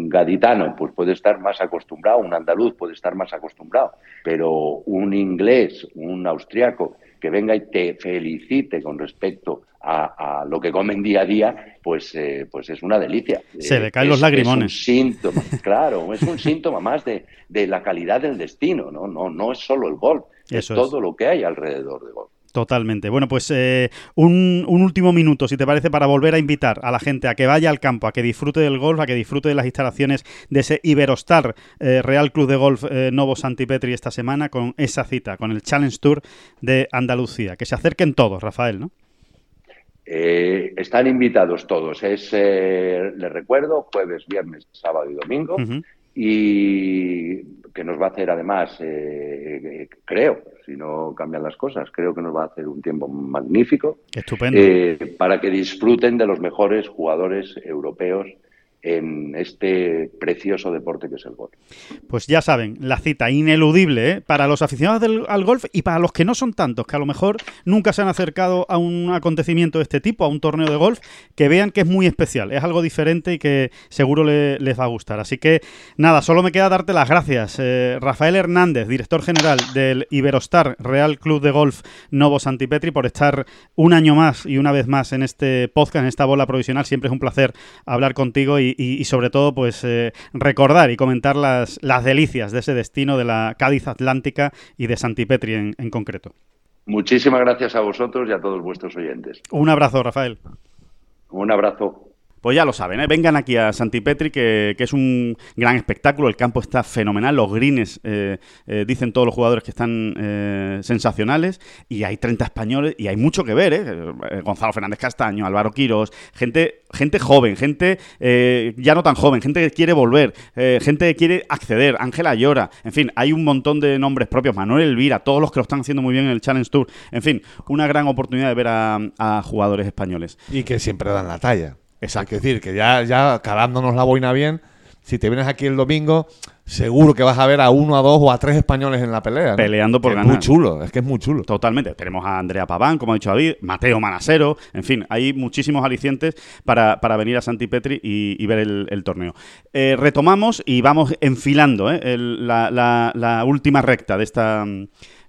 gaditano pues puede estar más acostumbrado, un andaluz puede estar más acostumbrado, pero un inglés, un austriaco que venga y te felicite con respecto a, lo que comen día a día, pues, eh, pues es una delicia. Se le caen los lagrimones. Es un síntoma, claro, es un síntoma más de, la calidad del destino, ¿no? No, no es solo el golf, es todo lo que hay alrededor del golf. Totalmente. Bueno, pues eh, un, último minuto, si te parece, para volver a invitar a la gente a que vaya al campo, a que disfrute del golf, a que disfrute de las instalaciones de ese Iberostar eh, Real Club de Golf eh, Novo Santipetri esta semana con esa cita, con el Challenge Tour de Andalucía. Que se acerquen todos, Rafael, ¿no? están invitados todos. Es, les recuerdo, jueves, viernes, sábado y domingo. Y que nos va a hacer además, eh, creo, si no cambian las cosas, creo que nos va a hacer un tiempo magnífico. Estupendo. Eh, para que disfruten de los mejores jugadores europeos en este precioso deporte que es el golf. Pues ya saben, la cita ineludible ¿eh? para los aficionados al golf y para los que no son tantos, que a lo mejor nunca se han acercado a un acontecimiento de este tipo, a un torneo de golf, que vean que es muy especial, es algo diferente y que seguro les va a gustar. Así que nada, solo me queda darte las gracias. Eh, Rafael Hernández, director general del Iberostar Real Club de Golf Novo Santipetri, por estar un año más y una vez más en este podcast, en esta bola provisional. Siempre es un placer hablar contigo y y, sobre todo pues eh, recordar y comentar las, las delicias de ese destino de la Cádiz Atlántica y de Santipetri en, en concreto. Muchísimas gracias a vosotros y a todos vuestros oyentes. Un abrazo, Rafael. Un abrazo. Pues ya lo saben, ¿eh? vengan aquí a Santipetri, que, que es un gran espectáculo. El campo está fenomenal. Los greens, eh, eh, dicen todos los jugadores que están eh, sensacionales. Y hay 30 españoles y hay mucho que ver. ¿eh? Eh, Gonzalo Fernández Castaño, Álvaro Quirós, gente, gente joven, gente ya no tan joven, gente que quiere volver, gente que quiere acceder. Ángela Llora, en fin, hay un montón de nombres propios. Manuel Elvira, todos los que lo están haciendo muy bien en el Challenge Tour. En fin, una gran oportunidad de ver a jugadores españoles. Y que siempre dan la talla. Exacto. Que decir que ya, ya calándonos la boina bien, si te vienes aquí el domingo, seguro que vas a ver a uno, a dos o a tres españoles en la pelea. ¿no? Peleando por Que ganar. Es muy chulo, es que es muy chulo. Totalmente. Tenemos a Andrea Paván, como ha dicho David, Mateo Manasero, en fin, hay muchísimos alicientes para, para venir a Santipetri y, y ver el, el torneo. Eh, retomamos y vamos enfilando ¿eh? el- la, la- la última recta de esta,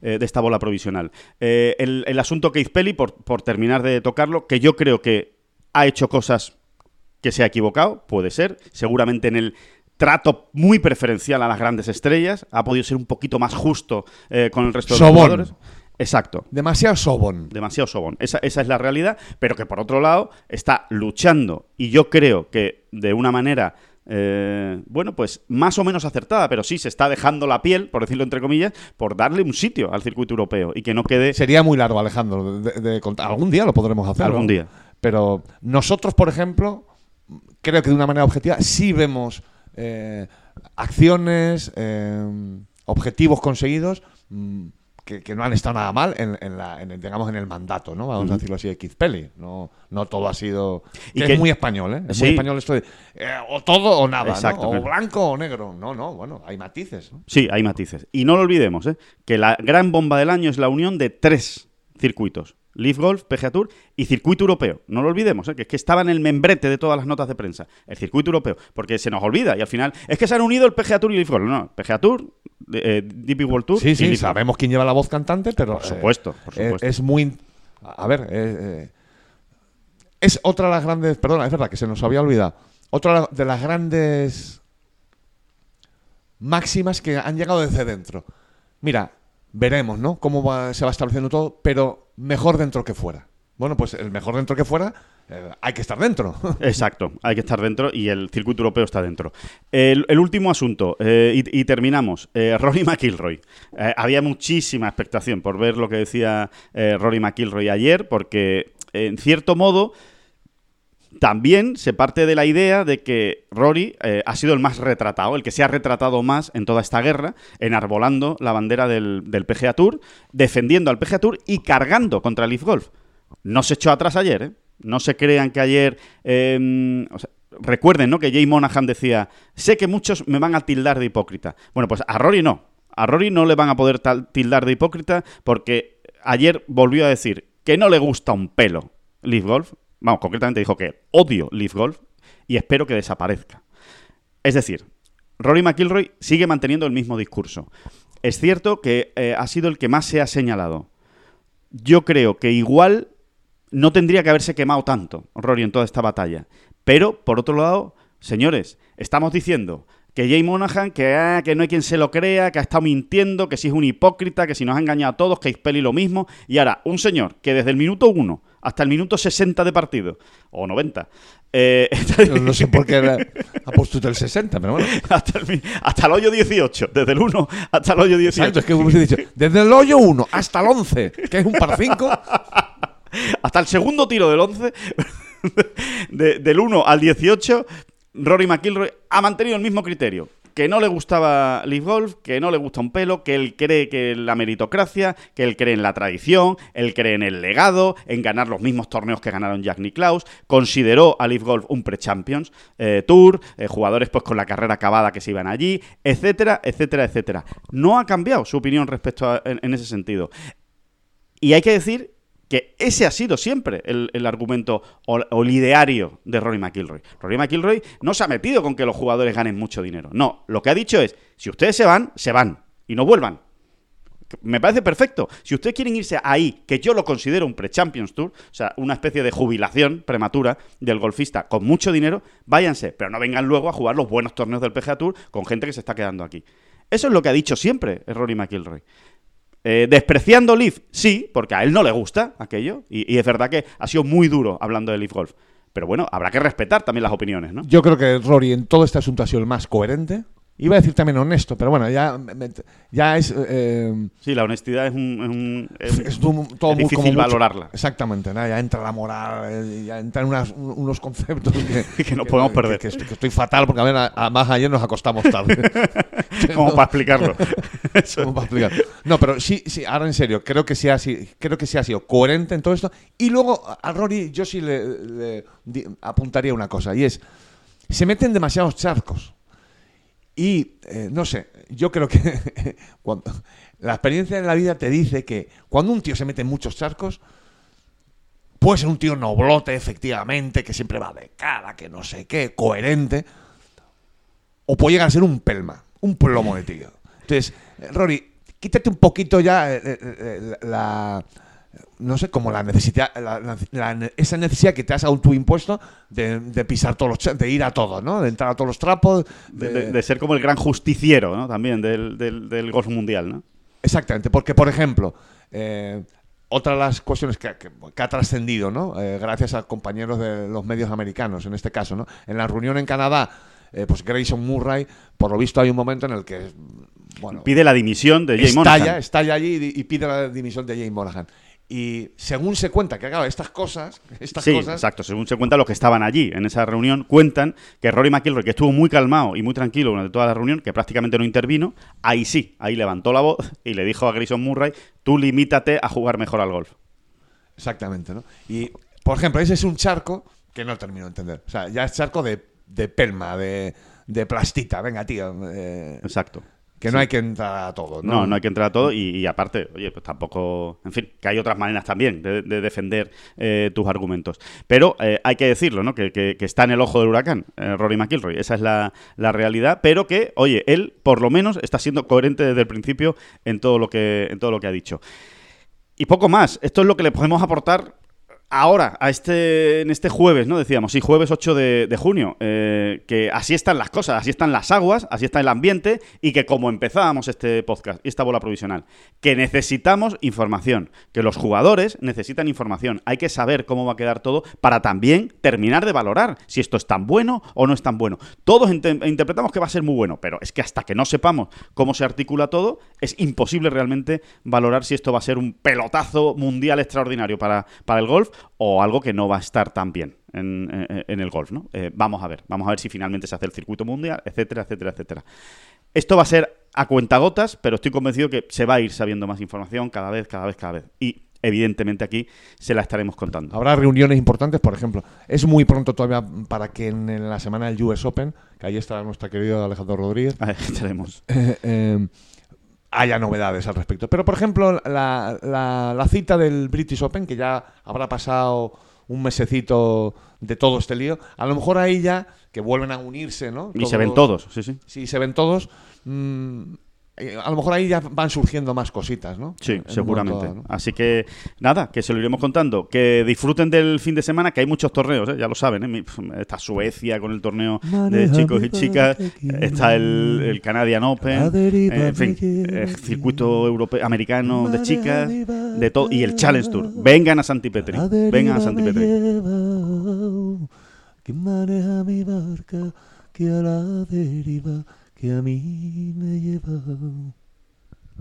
eh, de esta bola provisional. Eh, el, el asunto Keith Pelly, por, por terminar de tocarlo, que yo creo que ha hecho cosas que se ha equivocado, puede ser, seguramente en el trato muy preferencial a las grandes estrellas, ha podido ser un poquito más justo eh, con el resto de los Sobón. jugadores. Exacto. Demasiado sobón. Demasiado sobón. Esa, esa es la realidad, pero que por otro lado está luchando y yo creo que de una manera, eh, bueno, pues más o menos acertada, pero sí se está dejando la piel, por decirlo entre comillas, por darle un sitio al circuito europeo y que no quede... Sería muy largo, Alejandro. de- de contar. Algún día lo podremos hacer. Algún día. Pero nosotros, por ejemplo, creo que de una manera objetiva sí vemos eh, acciones, eh, objetivos conseguidos mm, que, que no han estado nada mal en, en la, en el, digamos, en el mandato, ¿no? Vamos a decirlo así, de Keith Pelly. No, no todo ha sido... Y que que- es muy español, ¿eh? Es Sí. muy español esto de eh, o todo o nada, Exacto, ¿no? O blanco o negro. No, no, bueno, hay matices, ¿no? Sí, hay matices. Y no lo olvidemos, ¿eh? que la gran bomba del año es la unión de tres circuitos. Leaf Golf, PGA Tour y Circuito Europeo. No lo olvidemos, ¿eh? que es que estaba en el membrete de todas las notas de prensa. El Circuito Europeo. Porque se nos olvida y al final es que se han unido el PGA Tour y Leaf Golf. No, PGA Tour, eh, DP World Tour Sí, y sí, Leaf sabemos quién lleva la voz cantante, pero. Por supuesto, por eh, supuesto. Es, muy. A ver, eh, eh, es otra de las grandes. Perdona, es verdad que se nos había olvidado. Otra de las grandes máximas que han llegado desde dentro. Mira, veremos, ¿no? Cómo va- se va estableciendo todo, pero mejor dentro que fuera. Bueno, pues el mejor dentro que fuera, eh, hay que estar dentro. Exacto, hay que estar dentro y el circuito europeo está dentro. El, último asunto, eh, y, terminamos. Eh, Rory McIlroy. Había muchísima expectación por ver lo que decía Rory McIlroy ayer, porque en cierto modo también se parte de la idea de que Rory eh, ha sido el más retratado, el que se ha retratado más en toda esta guerra, enarbolando la bandera del, PGA Tour, defendiendo al PGA Tour y cargando contra el Leaf Golf. No se echó atrás ayer, ¿eh? No se crean que ayer... sea, recuerden, ¿no? Que Jay Monahan decía, sé que muchos me van a tildar de hipócrita. Bueno, pues a Rory no. A Rory no le van a poder tildar de hipócrita porque ayer volvió a decir que no le gusta un pelo Leaf Golf. Vamos, concretamente dijo que odio Leaf Golf y espero que desaparezca. Es decir, Rory McIlroy sigue manteniendo el mismo discurso. Es cierto que eh, ha sido el que más se ha señalado. Yo creo que igual no tendría que haberse quemado tanto Rory en toda esta batalla. Pero, por otro lado, señores, estamos diciendo que Jay Monahan, que, ah, que no hay quien se lo crea, que ha estado mintiendo, que si es un hipócrita, que si nos ha engañado a todos, que Pelli lo mismo. Y ahora, un señor que desde el minuto 1 hasta el minuto 60 de partido, o 90, eh, No, no sé por qué ha puesto el 60, pero bueno. hasta, el, hasta el hoyo 18, desde el 1 hasta el hoyo 18. Exacto, es que hubiese dicho, desde el hoyo 1 hasta el 11, que es un par 5. hasta el segundo tiro del 11, de- del 1 al 18, Rory McIlroy ha mantenido el mismo criterio. Que no le gustaba Leaf Golf, que no le gusta un pelo, que él cree que la meritocracia, que él cree en la tradición, él cree en el legado, en ganar los mismos torneos que ganaron Jack Nicklaus, consideró a Leaf Golf un pre-champions eh, tour, eh, jugadores pues con la carrera acabada que se iban allí, etcétera, etcétera, etcétera. No ha cambiado su opinión respecto a, en- en ese sentido. Y hay que decir que ese ha sido siempre el, argumento o, o el ideario de Rory McIlroy. Rory McIlroy no se ha metido con que los jugadores ganen mucho dinero. No, lo que ha dicho es, si ustedes se van, se van y no vuelvan. Me parece perfecto. Si ustedes quieren irse ahí, que yo lo considero un pre-Champions Tour, o sea, una especie de jubilación prematura del golfista con mucho dinero, váyanse, pero no vengan luego a jugar los buenos torneos del PGA Tour con gente que se está quedando aquí. Eso es lo que ha dicho siempre Rory McIlroy. Eh, despreciando Leaf, sí, porque a él no le gusta aquello, y, es verdad que ha sido muy duro hablando de Leaf Golf. Pero bueno, habrá que respetar también las opiniones, ¿no? Yo creo que Rory en todo este asunto ha sido el más coherente. Iba a decir también honesto, pero bueno, ya, ya es... eh, Sí, la honestidad es un... Es, un- es- es todo, todo es muy- difícil como mucho- valorarla. Exactamente, ¿no? ya entra la moral, eh, ya entran unas- un- unos conceptos que, Que no podemos perder. Que, estoy, que estoy fatal porque a ver, además ayer nos acostamos tarde. Como para explicarlo. Eso. ¿Cómo para explicar? No, pero sí, sí, ahora en serio, creo que sí ha sido, creo que sí ha sido coherente en todo esto. Y luego a- Rory yo sí le, apuntaría una cosa, y es, se meten demasiados charcos. Y, eh, no sé, yo creo que cuando, la experiencia de la vida te dice que cuando un tío se mete en muchos charcos, puede ser un tío noblote, efectivamente, que siempre va de cara, que no sé qué, coherente, o puede llegar a ser un pelma, un plomo de tío. Entonces, Rory, quítate un poquito ya eh, eh, la, no sé, como la necesidad, la- esa necesidad que te has autoimpuesto de, de pisar todos los, de ir a todos, ¿no? De entrar a todos los trapos. De, de- de ser como el gran justiciero, ¿no? También del, del, del golf mundial, ¿no? Exactamente, porque por ejemplo, eh, otra de las cuestiones que, que- que ha trascendido, ¿no? Eh, gracias a compañeros de los medios americanos, en este caso, ¿no? En la reunión en Canadá, eh, pues Grayson Murray, por lo visto hay un momento en el que, bueno, Pide la dimisión de Jay estalla, Monahan. estalla allí y, y pide la dimisión de Jay Monahan. Y según se cuenta que, claro, estas cosas, estas Sí, cosas, exacto. Según se cuenta, los que estaban allí en esa reunión cuentan que Rory McIlroy, que estuvo muy calmado y muy tranquilo durante toda la reunión, que prácticamente no intervino, ahí sí, ahí levantó la voz y le dijo a Grayson Murray, tú limítate a jugar mejor al golf. Exactamente, ¿no? Y, por ejemplo, ese es un charco que no termino de entender. O sea, ya es charco de, de pelma, de, de plastita. Venga, tío. eh, Exacto. Que no hay que entrar a todo, ¿no? No, no hay que entrar a todo y, y aparte, oye, pues tampoco, en fin, que hay otras maneras también de, de defender eh, tus argumentos. Pero eh, hay que decirlo, ¿no? Que, que- que está en el ojo del huracán, eh, Rory McIlroy, esa es la, la realidad, pero que, oye, él por lo menos está siendo coherente desde el principio en todo lo que, en todo lo que ha dicho. Y poco más, esto es lo que le podemos aportar ahora, a este, en este jueves, ¿no? Decíamos, sí, jueves 8 de, junio, eh, que así están las cosas, así están las aguas, así está el ambiente y que como empezábamos este podcast, esta bola provisional, que necesitamos información, que los jugadores necesitan información, hay que saber cómo va a quedar todo para también terminar de valorar si esto es tan bueno o no es tan bueno. Todos interpretamos que va a ser muy bueno, pero es que hasta que no sepamos cómo se articula todo, es imposible realmente valorar si esto va a ser un pelotazo mundial extraordinario para, para el golf o algo que no va a estar tan bien en, en- en el golf, ¿no? Eh, vamos a ver, vamos a ver si finalmente se hace el circuito mundial, etcétera, etcétera, etcétera. Esto va a ser a cuentagotas, pero estoy convencido que se va a ir sabiendo más información cada vez, cada vez, cada vez. Y evidentemente aquí se la estaremos contando. Habrá reuniones importantes, por ejemplo. Es muy pronto todavía para que en, la semana del US Open, que ahí está nuestro querido Alejandro Rodríguez, A ver, estaremos. eh, eh, haya novedades al respecto. Pero, por ejemplo, la, la- la cita del British Open, que ya habrá pasado un mesecito de todo este lío, a lo mejor ahí ya, que vuelven a unirse, ¿no? Y se ven todos, sí, sí. Sí, se ven todos. mm, a lo mejor ahí ya van surgiendo más cositas, ¿no? Sí, En seguramente. Así que nada, que se lo iremos contando. Que disfruten del fin de semana, que hay muchos torneos, ¿eh? ya lo saben. ¿eh? Está Suecia con el torneo de chicos y chicas. Está el, el Canadian Open. eh, en fin, el circuito europeo, americano de chicas. de todo Y el Challenge Tour. Vengan a Santipetri. Vengan a Santipetri. Que maneja mi barca, que a la deriva, que a mí me lleva.